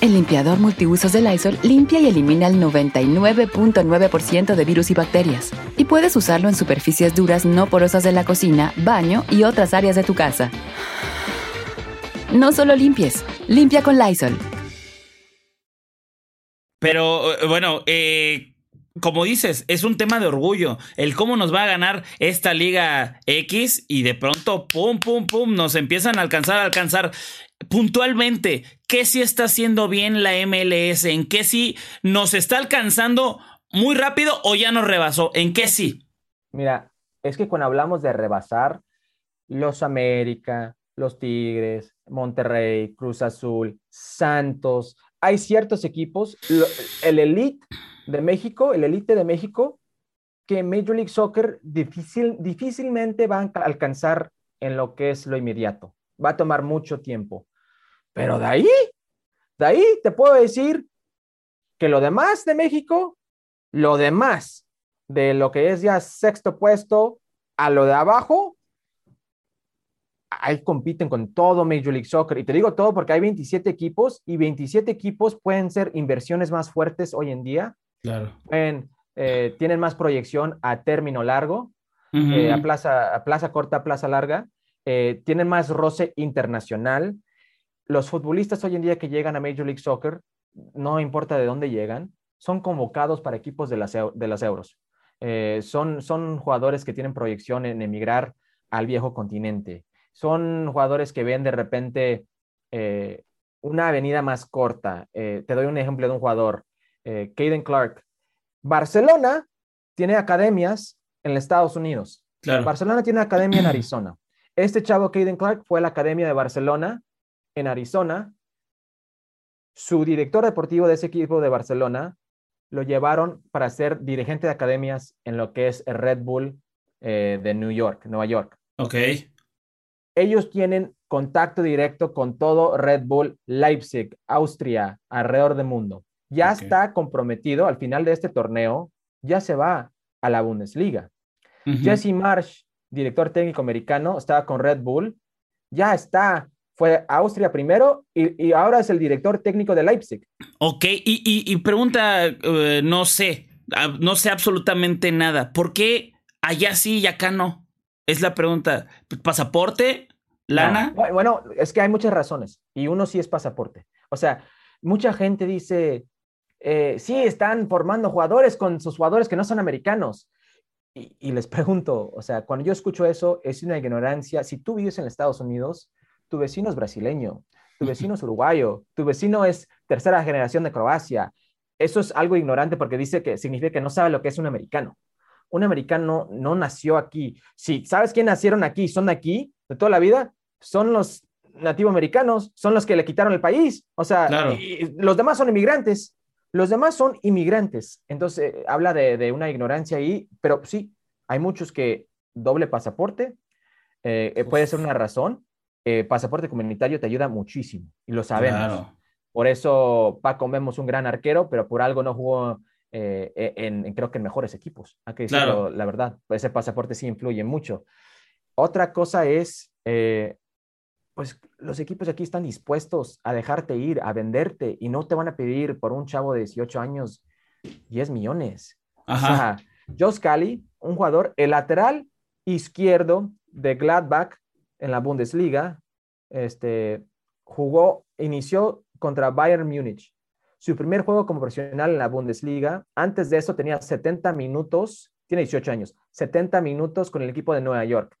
El limpiador multiusos de Lysol limpia y elimina el 99.9% de virus y bacterias. Y puedes usarlo en superficies duras no porosas de la cocina, baño y otras áreas de tu casa. No solo limpies, limpia con Lysol. Pero eh, bueno, eh, como dices, es un tema de orgullo. El cómo nos va a ganar esta Liga X y de pronto, pum, pum, pum, nos empiezan a alcanzar, a alcanzar puntualmente, ¿qué sí está haciendo bien la MLS? ¿En qué sí nos está alcanzando muy rápido o ya nos rebasó? ¿En qué sí? Mira, es que cuando hablamos de rebasar, los América, los Tigres, Monterrey, Cruz Azul, Santos, hay ciertos equipos, el Elite de México, el Elite de México, que Major League Soccer difícil, difícilmente van a alcanzar en lo que es lo inmediato. Va a tomar mucho tiempo. Pero de ahí, de ahí te puedo decir que lo demás de México, lo demás de lo que es ya sexto puesto a lo de abajo, ahí compiten con todo Major League Soccer. Y te digo todo porque hay 27 equipos y 27 equipos pueden ser inversiones más fuertes hoy en día. Claro. Pueden eh, tienen más proyección a término largo, eh, a, plaza, a plaza corta, a plaza larga, eh, tienen más roce internacional. Los futbolistas hoy en día que llegan a Major League Soccer, no importa de dónde llegan, son convocados para equipos de las, de las euros. son, son jugadores que tienen proyección en emigrar al viejo continente. Son jugadores que ven de repente una avenida más corta. te doy un ejemplo de un jugador, Caden Clark, Barcelona tiene academias en Estados Unidos. Barcelona tiene una academia en Arizona. Este chavo, Caden Clark, fue a la academia de Barcelona en Arizona. Su director deportivo de ese equipo de Barcelona lo llevaron para ser dirigente de academias en lo que es el Red Bull eh, de New York, Nueva York. Ok. Ellos tienen contacto directo con todo Red Bull Leipzig, Austria, alrededor del mundo ya está comprometido al final de este torneo, ya se va a la Bundesliga. Jesse Marsh, director técnico americano, estaba con Red Bull, ya está, fue Austria primero y, ahora es el director técnico de Leipzig. Ok, y, pregunta, eh, no sé, no sé absolutamente nada, ¿por qué allá sí y acá no? Es la pregunta. ¿Pasaporte? ¿Lana? Bueno, es que hay muchas razones y uno sí es pasaporte. O sea, mucha gente dice, eh, sí están formando jugadores con sus jugadores que no son americanos. Y, les pregunto, o sea, cuando yo escucho eso, es una ignorancia. Si tú vives en Estados Unidos, tu vecino es brasileño, tu vecino es uruguayo, tu vecino es tercera generación de Croacia. Eso es algo ignorante porque dice que significa que no sabe lo que es un americano. Un americano no nació aquí. Si sabes quién nacieron aquí, son de aquí de toda la vida, son los nativoamericanos, son los que le quitaron el país. O sea, los demás son inmigrantes. Los demás son inmigrantes, entonces eh, habla de, una ignorancia ahí, pero sí, hay muchos que doble pasaporte eh, eh, puede ser una razón. Pasaporte comunitario te ayuda muchísimo y lo sabemos. Por eso Paco vemos un gran arquero, pero por algo no jugó e, en, creo que en mejores equipos. Hay que decirlo, la verdad. Ese pasaporte sí influye mucho. Otra cosa es pues los equipos aquí están dispuestos a dejarte ir, a venderte y no te van a pedir por un chavo de 18 años 10 millones. Ajá. O sea, Josh Cali, un jugador, el lateral izquierdo de Gladbach en la Bundesliga, este, jugó, inició contra Bayern Múnich. Su primer juego como profesional en la Bundesliga. Antes de eso tenía 70 minutos, tiene 18 años, 70 minutos con el equipo de Nueva York.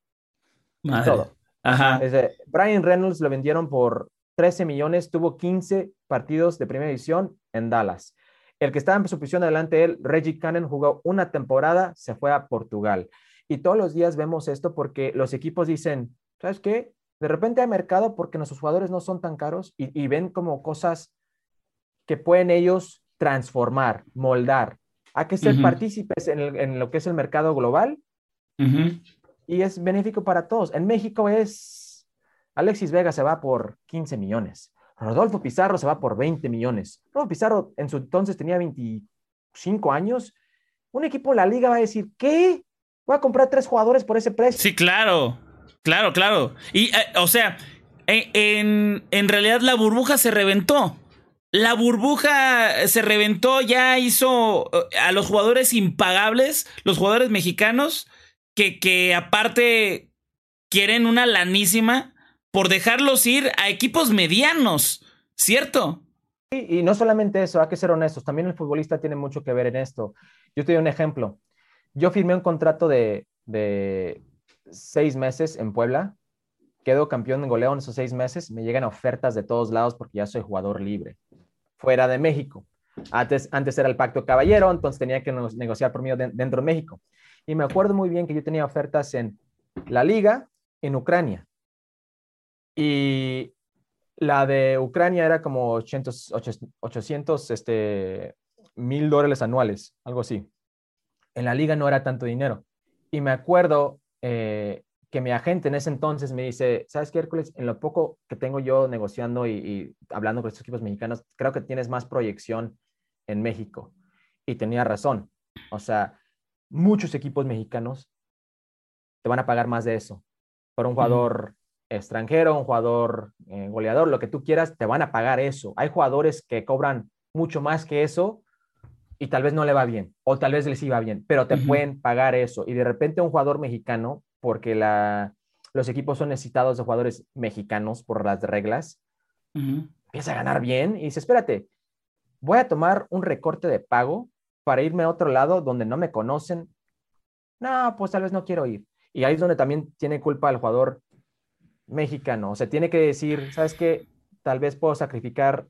Todo. Ajá. Brian Reynolds lo vendieron por 13 millones, tuvo 15 partidos de primera división en Dallas. El que estaba en su posición adelante de él, Reggie Cannon, jugó una temporada, se fue a Portugal. Y todos los días vemos esto porque los equipos dicen, ¿sabes qué? De repente hay mercado porque nuestros jugadores no son tan caros y, ven como cosas que pueden ellos transformar, moldar. Hay que ser partícipes en, lo que es el mercado global y es benéfico para todos. En México es Alexis Vega se va por 15 millones. Rodolfo Pizarro se va por 20 millones. Rodolfo Pizarro en su entonces tenía 25 años. Un equipo de la liga va a decir, ¿qué? Voy a comprar tres jugadores por ese precio. Sí, claro. Claro, claro. Y, eh, o sea, en, en realidad la burbuja se reventó. La burbuja se reventó, ya hizo eh, a los jugadores impagables, los jugadores mexicanos, que, aparte quieren una lanísima por dejarlos ir a equipos medianos, ¿cierto? y no solamente eso, hay que ser honestos, también el futbolista tiene mucho que ver en esto. Yo te doy un ejemplo. Yo firmé un contrato de, de seis meses en Puebla, quedo campeón de goleo en esos seis meses, me llegan ofertas de todos lados porque ya soy jugador libre, fuera de México. Antes, antes era el pacto caballero, entonces tenía que negociar por mí dentro de México. Y me acuerdo muy bien que yo tenía ofertas en la liga en Ucrania. Y la de Ucrania era como 800, 800 este, mil dólares anuales, algo así. En la liga no era tanto dinero. Y me acuerdo eh, que mi agente en ese entonces me dice, ¿sabes qué, Hércules? En lo poco que tengo yo negociando y, y, hablando con estos equipos mexicanos, creo que tienes más proyección en México. Y tenía razón. O sea, muchos equipos mexicanos te van a pagar más de eso. Por un jugador extranjero, un jugador eh, goleador, lo que tú quieras, te van a pagar eso. Hay jugadores que cobran mucho más que eso y tal vez no le va bien, o tal vez les iba bien, pero te pueden pagar eso. Y de repente un jugador mexicano, porque la, los equipos son necesitados de jugadores mexicanos por las reglas, empieza a ganar bien y dice, espérate, voy a tomar un recorte de pago para irme a otro lado donde no me conocen. No, pues tal vez no quiero ir. Y ahí es donde también tiene culpa el jugador mexicano. O sea, tiene que decir, ¿sabes qué? Tal vez puedo sacrificar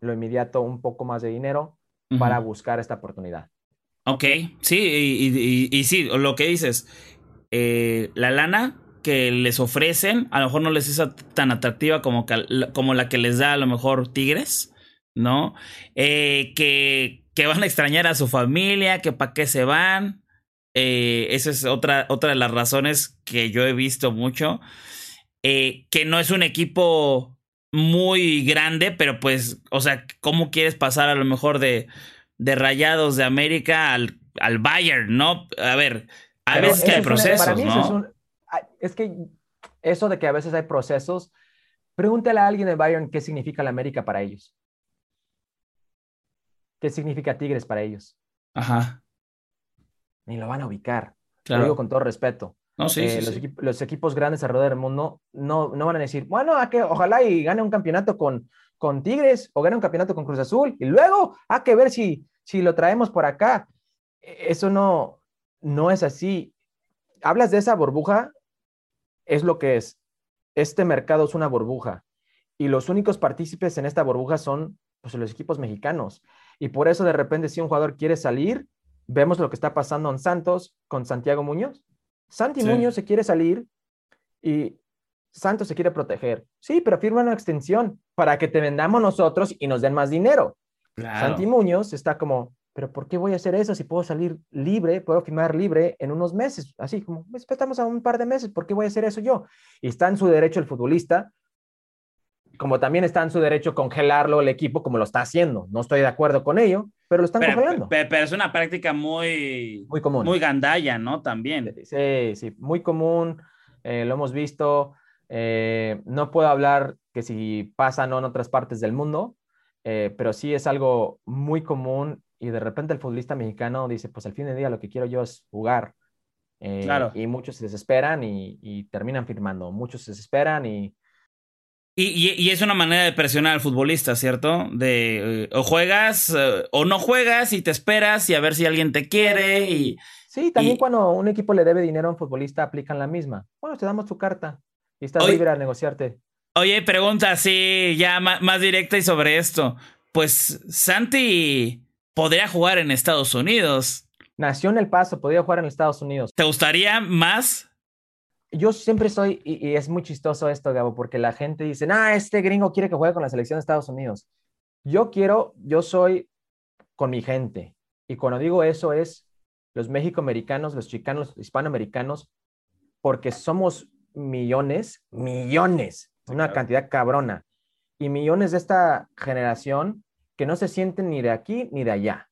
lo inmediato, un poco más de dinero para buscar esta oportunidad. Ok, sí, y, sí, lo que dices, eh, la lana que les ofrecen a lo mejor no les es tan atractiva como, como la que les da a lo mejor Tigres, ¿no? Eh, que, que, van a extrañar a su familia, que para qué se van. Eh, esa es otra, otra de las razones que yo he visto mucho. Que no es un equipo muy grande, pero pues, o sea, ¿cómo quieres pasar a lo mejor de, de Rayados de América al, al Bayern, no? A ver, a veces que hay procesos, ¿no? es que eso de que a veces hay procesos, pregúntale a alguien de Bayern qué significa la América para ellos. ¿Qué significa Tigres para ellos? Ajá. Ni lo van a ubicar. Lo digo con todo respeto. No, sí, eh, los, equipos grandes alrededor del mundo no, no van a decir, bueno, a que ojalá y gane un campeonato con, con Tigres o gane un campeonato con Cruz Azul y luego hay que ver si, si lo traemos por acá. E, eso no, no es así. Hablas de esa burbuja, es lo que es. Este mercado es una burbuja y los únicos partícipes en esta burbuja son pues, los equipos mexicanos. Y por eso de repente si un jugador quiere salir, vemos lo que está pasando en Santos con Santiago Muñoz. Santi Muñoz se quiere salir y Santos se quiere proteger. Sí, pero firma una extensión para que te vendamos nosotros y nos den más dinero. Santi Muñoz está como, pero ¿por qué voy a hacer eso si puedo salir libre, puedo firmar libre en unos meses? Así como, estamos a un par de meses, ¿por qué voy a hacer eso yo? Y está en su derecho el futbolista, como también está en su derecho congelarlo el equipo como lo está haciendo. No estoy de acuerdo con ello, pero lo están congelando. Pero, es una práctica muy, muy común. Muy gandalla, ¿no? También. Sí, sí, muy común, eh, lo hemos visto. Eh, no puedo hablar que si pasa no en otras partes del mundo, eh, pero sí es algo muy común y de repente el futbolista mexicano dice, pues al fin del día lo que quiero yo es jugar. Eh, claro. Y muchos se desesperan y, terminan firmando. Muchos se desesperan y... Y, es una manera de presionar al futbolista, ¿cierto? De eh, o juegas eh, o no juegas y te esperas y a ver si alguien te quiere y... Sí, también cuando un equipo le debe dinero a un futbolista aplican la misma. Bueno, te damos tu carta y estás libre a negociarte. Oye, pregunta así ya más directa y sobre esto. Pues Santi podría jugar en Estados Unidos. Nació en El Paso, podría jugar en Estados Unidos. ¿Te gustaría más? Yo siempre soy, y, es muy chistoso esto, Gabo, porque la gente dice, ah, este gringo quiere que juegue con la selección de Estados Unidos. Yo quiero, yo soy con mi gente. Y cuando digo eso es los mexicoamericanos, los chicanos, los hispanoamericanos, porque somos millones, millones, una cantidad cabrona. Y millones de esta generación que no se sienten ni de aquí ni de allá.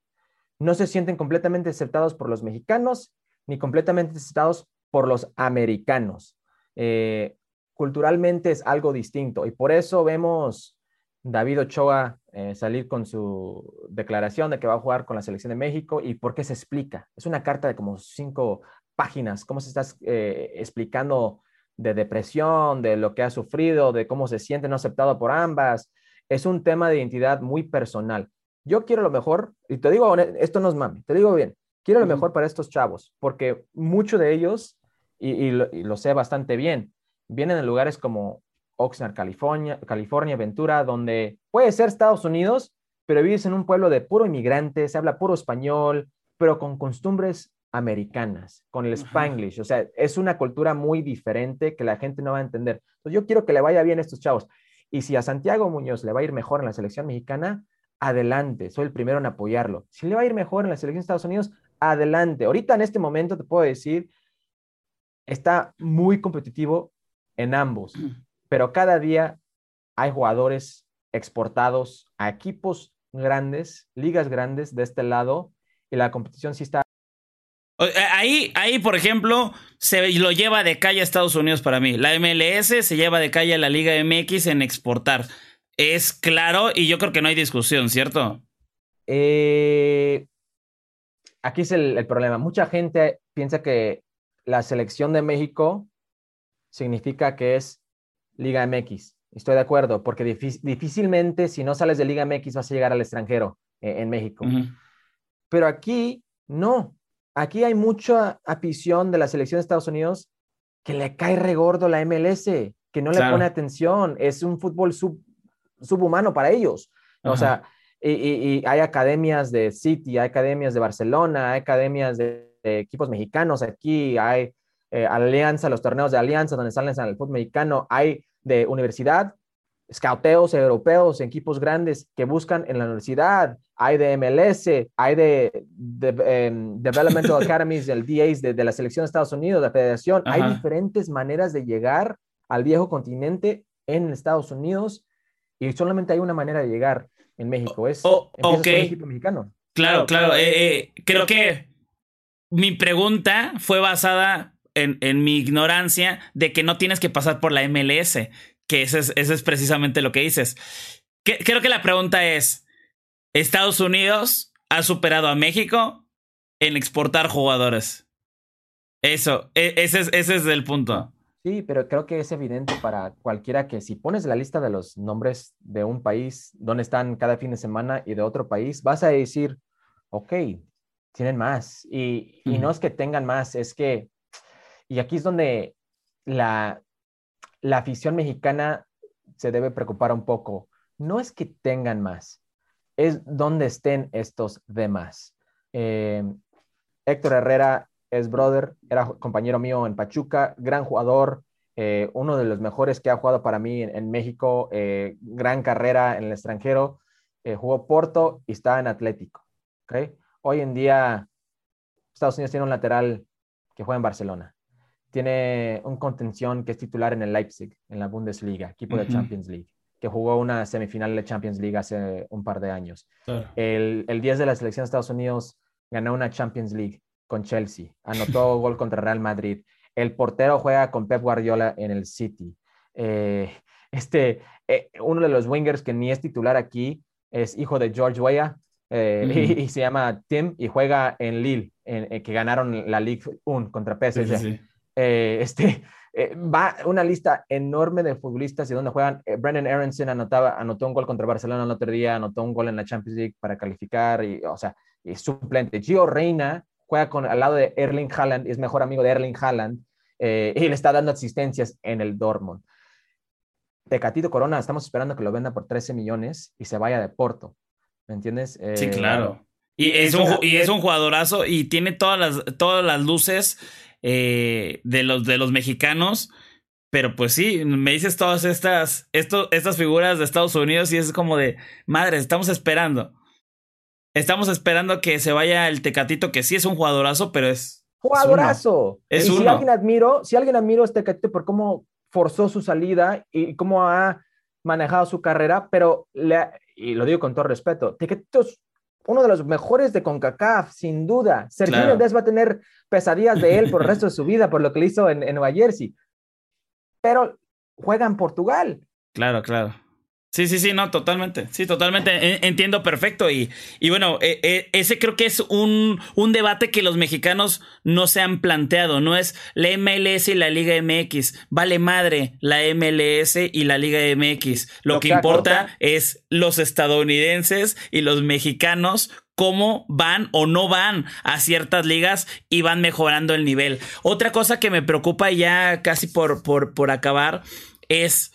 No se sienten completamente aceptados por los mexicanos ni completamente aceptados por los americanos. Eh, culturalmente es algo distinto y por eso vemos David Ochoa eh, salir con su declaración de que va a jugar con la selección de México y por qué se explica. Es una carta de como cinco páginas, cómo se está eh, explicando de depresión, de lo que ha sufrido, de cómo se siente no aceptado por ambas, es un tema de identidad muy personal. Yo quiero lo mejor, y te digo, esto no es mami, te digo bien, quiero lo mejor para estos chavos, porque muchos de ellos, y, lo, sé bastante bien, vienen de lugares como Oxnard, California, California, Ventura, donde puede ser Estados Unidos, pero vives en un pueblo de puro inmigrante, se habla puro español, pero con costumbres americanas, con el spanglish, o sea, es una cultura muy diferente que la gente no va a entender. Entonces, yo quiero que le vaya bien a estos chavos. Y si a Santiago Muñoz le va a ir mejor en la selección mexicana, adelante, soy el primero en apoyarlo. Si le va a ir mejor en la selección de Estados Unidos, adelante. Ahorita en este momento te puedo decir, está muy competitivo en ambos, (clears throat) pero cada día hay jugadores exportados a equipos grandes, ligas grandes de este lado, y la competición sí está eh, ahí, ahí, por ejemplo, se lo lleva de calle a Estados Unidos para mí. La MLS se lleva de calle a la Liga MX en exportar. Es claro y yo creo que no hay discusión, ¿cierto? eh, aquí es el, problema. Mucha gente piensa que la selección de México significa que es Liga MX. Estoy de acuerdo, porque difícilmente si no sales de Liga MX vas a llegar al extranjero eh, en México. Pero aquí no. Aquí hay mucha afición de la selección de Estados Unidos que le cae regordo la MLS, que no le pone atención. Es un fútbol subhumano para ellos. O sea, y, hay academias de City, hay academias de Barcelona, hay academias de, equipos mexicanos aquí, hay eh, alianza, los torneos de alianza donde salen al fútbol mexicano, hay de universidad, scouteos europeos, equipos grandes que buscan en la universidad, hay de MLS, hay de, em, Developmental (laughs) Academies, del DAs de, la selección de Estados Unidos, de la federación, hay diferentes maneras de llegar al viejo continente en Estados Unidos y solamente hay una manera de llegar en México. Es oh, equipo mexicano. Claro, claro. Eh, eh, creo que mi pregunta fue basada en, mi ignorancia de que no tienes que pasar por la MLS, que ese es, precisamente lo que dices. creo que la pregunta es, ¿Estados Unidos ha superado a México en exportar jugadores? Eso, e, ese es, ese es el punto. Sí, pero creo que es evidente para cualquiera que si pones la lista de los nombres de un país, donde están cada fin de semana y de otro país, vas a decir, ok, tienen más. Y, no es que tengan más, es que, y aquí es donde la, la afición mexicana se debe preocupar un poco. No es que tengan más, es donde estén estos demás. Eh, Héctor Herrera es brother, era compañero mío en Pachuca, gran jugador, eh, uno de los mejores que ha jugado para mí en, México, eh, gran carrera en el extranjero, eh, jugó Porto y está en Atlético. ¿okay? Hoy en día Estados Unidos tiene un lateral que juega en Barcelona, tiene un contención que es titular en el Leipzig, en la Bundesliga, equipo de Champions League que jugó una semifinal de Champions League hace un par de años. El, el 10 de la selección de Estados Unidos ganó una Champions League con Chelsea, anotó (laughs) gol contra Real Madrid. El portero juega con Pep Guardiola en el City. Eh, este, eh, uno de los wingers que ni es titular aquí es hijo de George Weah eh, (laughs) y, se llama Tim y juega en Lille, en, que ganaron la Ligue 1 contra PSG. este, (laughs) va una lista enorme de futbolistas y donde juegan. Brendan Aronson anotaba, anotó un gol contra Barcelona el otro día, anotó un gol en la Champions League para calificar, y, o sea, es suplente. Gio Reina juega con, al lado de Erling Haaland, es mejor amigo de Erling Haaland, eh, y le está dando asistencias en el Dortmund. Tecatito Corona, estamos esperando que lo venda por 13 millones y se vaya de Porto. ¿Me entiendes? sí, eh, claro. Y es, un, y es un jugadorazo y tiene todas las, todas las luces eh, de, los, de los mexicanos. Pero pues sí, me dices todas estas, esto, estas figuras de Estados Unidos y es como de, madre, estamos esperando. Estamos esperando que se vaya el Tecatito, que sí es un jugadorazo, pero es. ¡Jugadorazo! Es Si alguien admiro, si alguien admiro a este Tecatito por cómo forzó su salida y cómo ha manejado su carrera, pero, le, y lo digo con todo respeto, Tecatito es uno de los mejores de CONCACAF, sin duda. Sergio claro. va a tener pesadillas de él por el resto de su vida, por lo que le hizo en, en Nueva Jersey. Pero juega en Portugal. Claro, claro. Sí, sí, sí, no, totalmente. Sí, totalmente. Entiendo perfecto. Y, y bueno, e, e, ese creo que es un, un, debate que los mexicanos no se han planteado. No es la MLS y la Liga MX. Vale madre la MLS y la Liga MX. Lo, que, importa es los estadounidenses y los mexicanos cómo van o no van a ciertas ligas y van mejorando el nivel. Otra cosa que me preocupa ya casi por, por, por acabar es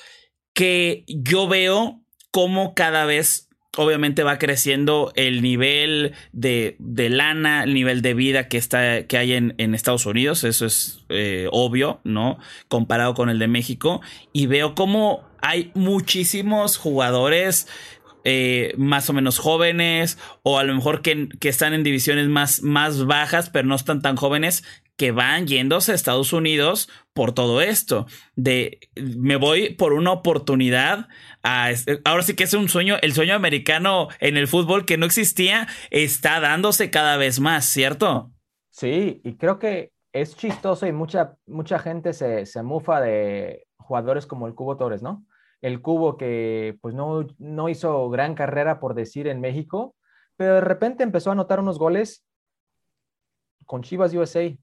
que yo veo cómo cada vez obviamente va creciendo el nivel de, lana, el nivel de vida que, está, que hay en, Estados Unidos, eso es eh, obvio, ¿no? Comparado con el de México, y veo cómo hay muchísimos jugadores eh, más o menos jóvenes o a lo mejor que, que, están en divisiones más, más bajas, pero no están tan jóvenes, que van yéndose a Estados Unidos por todo esto. De me voy por una oportunidad. A, ahora sí que es un sueño, el sueño americano en el fútbol que no existía, está dándose cada vez más, ¿cierto? Sí, y creo que es chistoso y mucha, mucha gente se, se mufa de jugadores como el Cubo Torres, ¿no? El Cubo que pues no, no hizo gran carrera por decir en México, pero de repente empezó a anotar unos goles con Chivas USA,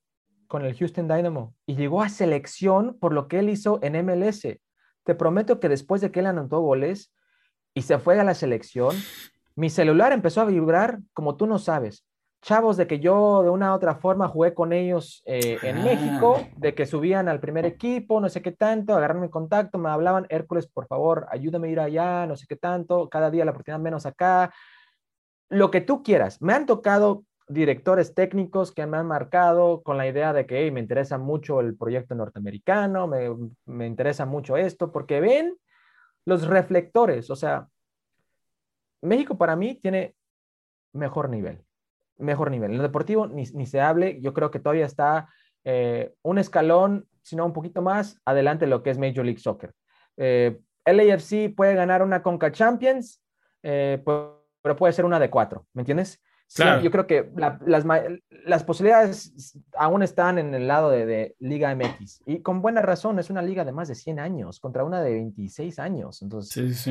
con el Houston Dynamo, y llegó a selección por lo que él hizo en MLS. Te prometo que después de que él anotó goles y se fue a la selección, mi celular empezó a vibrar como tú no sabes. Chavos de que yo de una u otra forma jugué con ellos eh, en México, de que subían al primer equipo, no sé qué tanto, agarraron mi contacto, me hablaban, Hércules, por favor, ayúdame a ir allá, no sé qué tanto, cada día la oportunidad menos acá, lo que tú quieras. Me han tocado directores técnicos que me han marcado con la idea de que me interesa mucho el proyecto norteamericano, me, me interesa mucho esto, porque ven los reflectores, o sea, México para mí tiene mejor nivel, mejor nivel. En lo deportivo ni, se hable, yo creo que todavía está eh, un escalón, sino un poquito más adelante de lo que es Major League Soccer. Eh, LAFC puede ganar una Conca Champions, eh, pero puede ser una de cuatro, ¿me entiendes? Claro. yo creo que las, las, posibilidades aún están en el lado de, Liga MX y con buena razón, es una liga de más de 100 años contra una de 26 años, entonces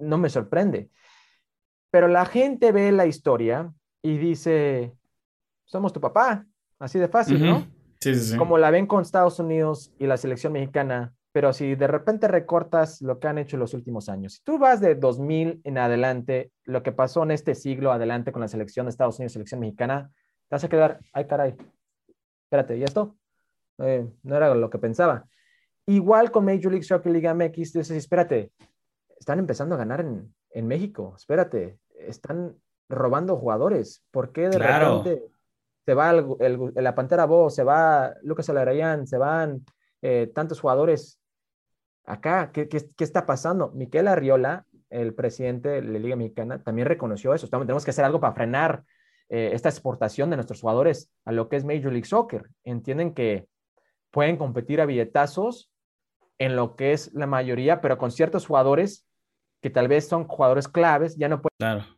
no me sorprende. Pero la gente ve la historia y dice, somos tu papá, así de fácil, ¿no? Sí, sí, sí. Como la ven con Estados Unidos y la selección mexicana, pero si de repente recortas lo que han hecho en los últimos años, si tú vas de 2000 en adelante, lo que pasó en este siglo adelante con la selección de Estados Unidos, selección mexicana, te vas a quedar, ay caray, espérate, ¿y esto? Eh, no era lo que pensaba. Igual con Major League Soccer Liga MX, dices, espérate, están empezando a ganar en, en México, espérate, están robando jugadores. ¿Por qué de repente se va el, la Pantera Bo, se va Lucas Alarayán, se van eh, tantos jugadores acá? ¿Qué, está pasando? Miquel Arriola, el presidente de la Liga Mexicana, también reconoció eso. tenemos que hacer algo para frenar eh, esta exportación de nuestros jugadores a lo que es Major League Soccer. Entienden que pueden competir a billetazos en lo que es la mayoría, pero con ciertos jugadores que tal vez son jugadores claves, ya no pueden. Claro.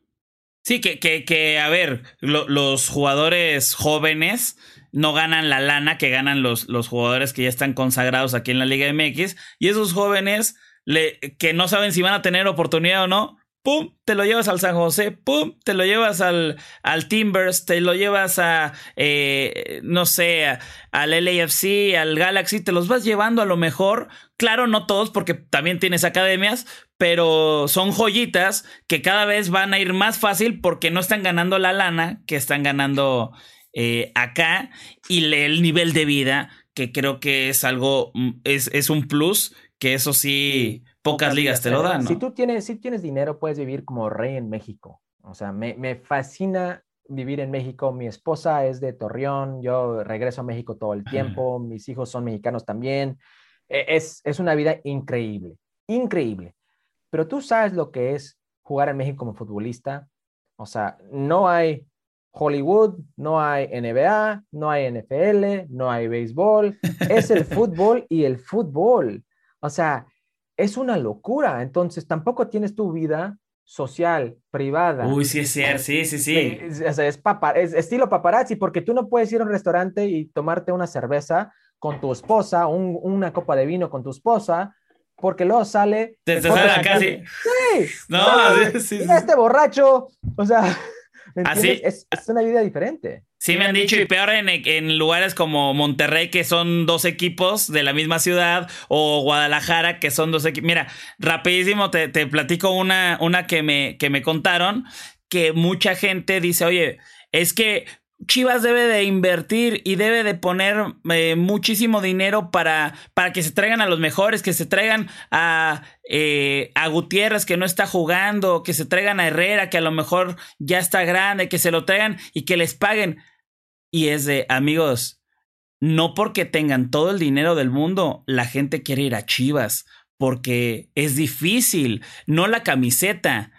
Sí, que, que, que a ver, los jugadores jóvenes no ganan la lana que ganan los, los jugadores que ya están consagrados aquí en la Liga MX. Y esos jóvenes le, que no saben si van a tener oportunidad o no, pum, te lo llevas al San José, pum, te lo llevas al, al Timbers, te lo llevas a, eh, no sé, al LAFC, al Galaxy, te los vas llevando a lo mejor. Claro, no todos, porque también tienes academias, pero son joyitas que cada vez van a ir más fácil porque no están ganando la lana que están ganando eh, acá y el nivel de vida, que creo que es algo, mm, es, es un plus, que eso sí pocas ligas te lo dan. Si tú tienes, si tienes dinero, puedes vivir como rey en México. O sea, me, me, fascina vivir en México. Mi esposa es de Torreón, yo regreso a México todo el tiempo, mis hijos son mexicanos también. E, es, es una vida increíble, increíble. Pero tú sabes lo que es jugar en México como futbolista. O sea, no hay Hollywood, no hay NBA, no hay NFL, no hay béisbol. Es el (laughs) fútbol y el fútbol. O sea, es una locura. Entonces, tampoco tienes tu vida social, privada. Uy, sí, es cierto, sí, sí, sí. Es, es, es, estilo paparazzi, porque tú no puedes ir a un restaurante y tomarte una cerveza con tu esposa, una copa de vino con tu esposa, porque luego sale... Te, sale casi. Sí. No, sí, sí, Este borracho, o sea... (laughs) Así, es, es, una vida diferente. Sí, me han dicho, y peor en, en, lugares como Monterrey, que son dos equipos de la misma ciudad, o Guadalajara, que son dos equipos. Mira, rapidísimo te, te platico una, una que, me, que me contaron, que mucha gente dice, oye, es que Chivas debe de invertir y debe de poner eh, muchísimo dinero para, para que se traigan a los mejores, que se traigan a, eh, a Gutiérrez que no está jugando, que se traigan a Herrera que a lo mejor ya está grande, que se lo traigan y que les paguen. Y es de, amigos, no porque tengan todo el dinero del mundo, la gente quiere ir a Chivas, porque es difícil, no la camiseta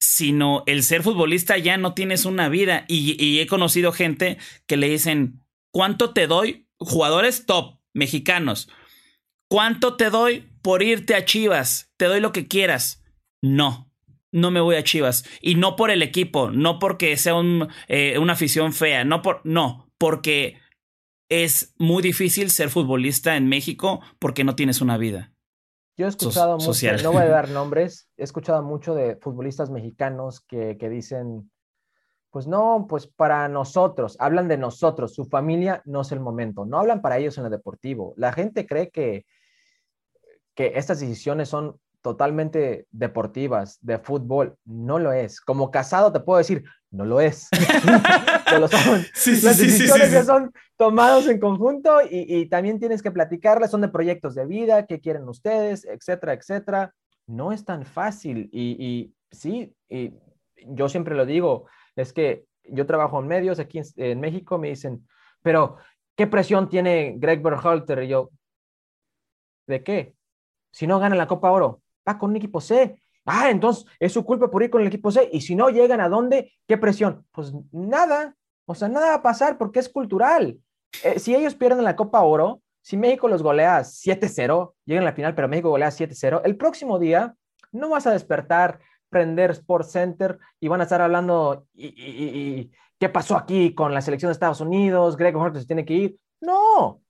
sino el ser futbolista ya no tienes una vida. Y, he conocido gente que le dicen, ¿cuánto te doy? Jugadores top, mexicanos. ¿Cuánto te doy por irte a Chivas? Te doy lo que quieras. No, no me voy a Chivas. Y no por el equipo, no porque sea eh, una afición fea, no por, no, porque es muy difícil ser futbolista en México porque no tienes una vida. Yo he escuchado mucho, no voy a dar (laughs) nombres, he escuchado mucho de futbolistas mexicanos que, que dicen, Pues no, pues para nosotros, hablan de nosotros, su familia no es el momento, no hablan para ellos en lo deportivo. La gente cree que, que estas decisiones son totalmente deportivas, de fútbol, no lo es. Como casado te puedo decir, no lo es. (laughs) lo son. (laughs) Las decisiones que son tomadas en conjunto y, también tienes que platicarlas, son de proyectos de vida, qué quieren ustedes, etcétera, etcétera. No es tan fácil y, y sí, y yo siempre lo digo, es que yo trabajo en medios aquí en, México, me dicen, pero ¿qué presión tiene Greg Berhalter? Y yo, ¿de qué? Si no gana la Copa Oro, va con un equipo C. Ah, entonces es su culpa por ir con el equipo C. Y si no llegan a dónde, ¿qué presión? Pues nada, o sea, nada va a pasar porque es cultural. Eh, si ellos pierden la Copa Oro, si México los golea 7-0, llegan a la final, pero México golea 7-0, el próximo día no vas a despertar, prender Sports Center y van a estar hablando y, qué pasó aquí con la selección de Estados Unidos, Greg Horton tiene que ir. No,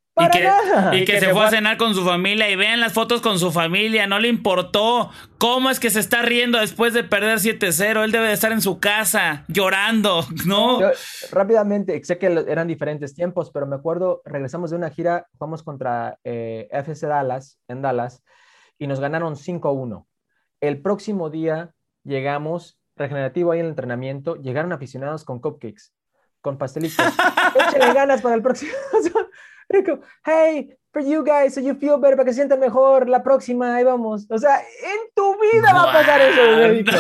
y que, se fue a cenar con su familia y vean las fotos con su familia, no le importó. ¿Cómo es que se está riendo después de perder 7-0? Él debe de estar en su casa llorando, ¿no? rápidamente, sé que eran diferentes tiempos, pero me acuerdo, regresamos de una gira, jugamos contra eh, FC Dallas, en Dallas, y nos ganaron 5-1. El próximo día llegamos, regenerativo ahí en el entrenamiento, llegaron aficionados con cupcakes, con pastelitos. (laughs) Échenle ganas para el próximo. Rico, hey, for you guys, so you feel better, para que se sientan mejor, la próxima, ahí vamos. O sea, en tu vida va a pasar eso,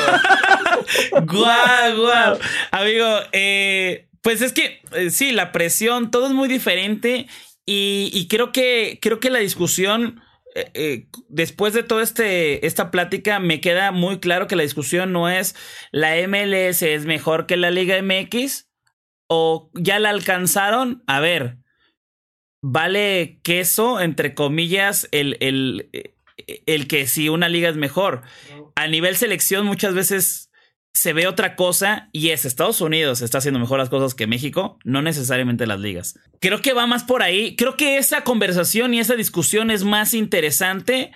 guau, (laughs) guau. Amigo, eh, pues es que eh, sí, la presión, todo es muy diferente y, creo, que, creo que la discusión... Eh, después de toda este, esta plática, me queda muy claro que la discusión no es la MLS es mejor que la Liga MX o ya la alcanzaron. A ver, vale queso, entre comillas, el, el, el que si una liga es mejor. A nivel selección muchas veces se ve otra cosa y es Estados Unidos está haciendo mejor las cosas que México, no necesariamente las ligas. Creo que va más por ahí. Creo que esa conversación y esa discusión es más interesante,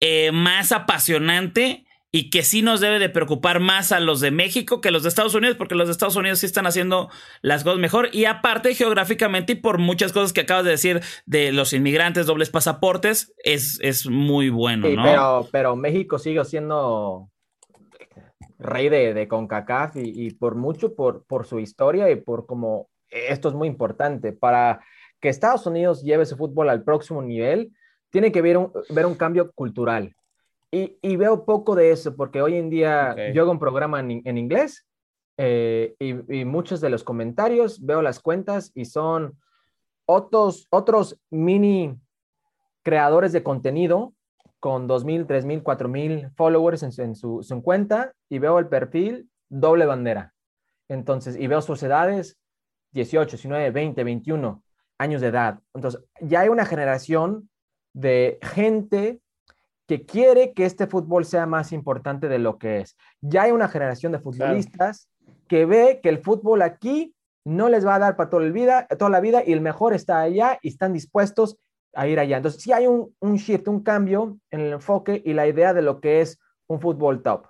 eh, más apasionante y que sí nos debe de preocupar más a los de México que a los de Estados Unidos, porque los de Estados Unidos sí están haciendo las cosas mejor. Y aparte, geográficamente y por muchas cosas que acabas de decir de los inmigrantes, dobles pasaportes, es, es muy bueno, ¿no? Pero, pero México sigue siendo rey de, de CONCACAF y, por mucho por, por su historia y por como esto es muy importante. Para que Estados Unidos lleve su fútbol al próximo nivel, tiene que ver un, ver un cambio cultural y, veo poco de eso, porque hoy en día yo hago un programa en, inglés eh, y, muchos de los comentarios veo las cuentas y son otros, otros mini creadores de contenido con 2.000, 3.000, 4.000 followers en, su, su, cuenta y veo el perfil doble bandera. Entonces, y veo sociedades 18, 19, 20, 21 años de edad. Entonces, ya hay una generación de gente que quiere que este fútbol sea más importante de lo que es. Ya hay una generación de futbolistas que ve que el fútbol aquí no les va a dar para toda la vida, toda la vida y el mejor está allá y están dispuestos a ir allá. Entonces, sí hay un, un shift, un cambio en el enfoque y la idea de lo que es un fútbol top.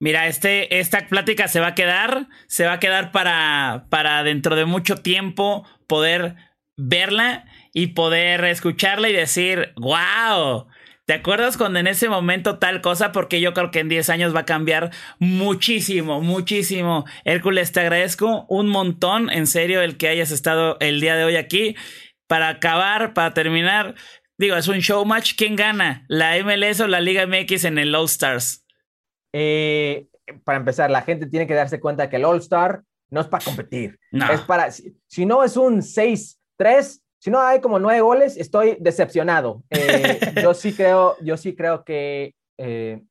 Mira, este, esta plática se va a quedar, se va a quedar para, para dentro de mucho tiempo poder verla y poder escucharla y decir, wow, ¿Te acuerdas cuando en ese momento tal cosa? Porque yo creo que en 10 años va a cambiar muchísimo, muchísimo. Hércules, te agradezco un montón, en serio, el que hayas estado el día de hoy aquí. Para acabar, para terminar, digo, es un show match. ¿Quién gana? ¿La MLS o la Liga MX en el All Stars? Eh, para empezar, la gente tiene que darse cuenta que el All Star no es para competir. Es para, si, si no es un 6-3, si no hay como nueve goles, estoy decepcionado. Eh, (laughs) yo sí creo, yo sí creo que eh,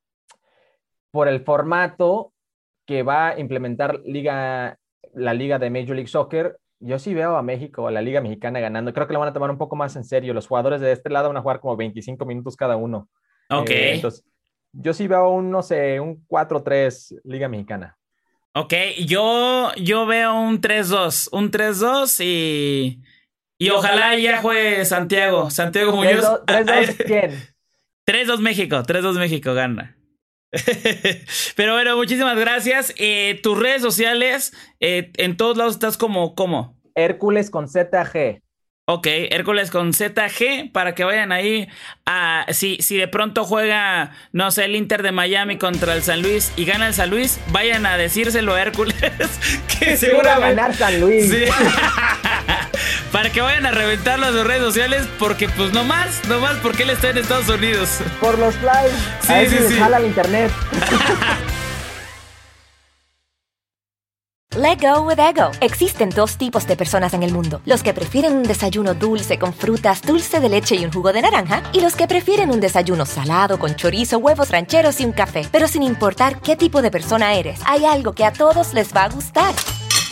por el formato que va a implementar liga, la liga de Major League Soccer, yo sí veo a México, a la liga mexicana ganando. Creo que lo van a tomar un poco más en serio. Los jugadores de este lado van a jugar como 25 minutos cada uno. Ok. Eh, entonces, yo sí veo un, no sé, un 4-3 liga mexicana. Ok, yo, yo veo un 3-2, un 3-2 y y, ojalá, ya juegue Santiago. Santiago Muñoz. 3-2 (laughs) quién? 3-2 México. 3-2 México gana. (laughs) Pero bueno, muchísimas gracias. Eh, tus redes sociales, eh, en todos lados estás como, ¿cómo? Hércules con ZG. Ok, Hércules con ZG para que vayan ahí a. Si, si de pronto juega, no sé, el Inter de Miami contra el San Luis y gana el San Luis, vayan a decírselo a Hércules (laughs) que seguramente. ganar San Luis. Para que vayan a reventarlo a sus redes sociales, porque pues no más, no más porque él está en Estados Unidos. Por los flies. Sí, a sí, sí. Jala el internet. (laughs) Let go with ego. Existen dos tipos de personas en el mundo: los que prefieren un desayuno dulce con frutas, dulce de leche y un jugo de naranja, y los que prefieren un desayuno salado con chorizo, huevos rancheros y un café. Pero sin importar qué tipo de persona eres, hay algo que a todos les va a gustar.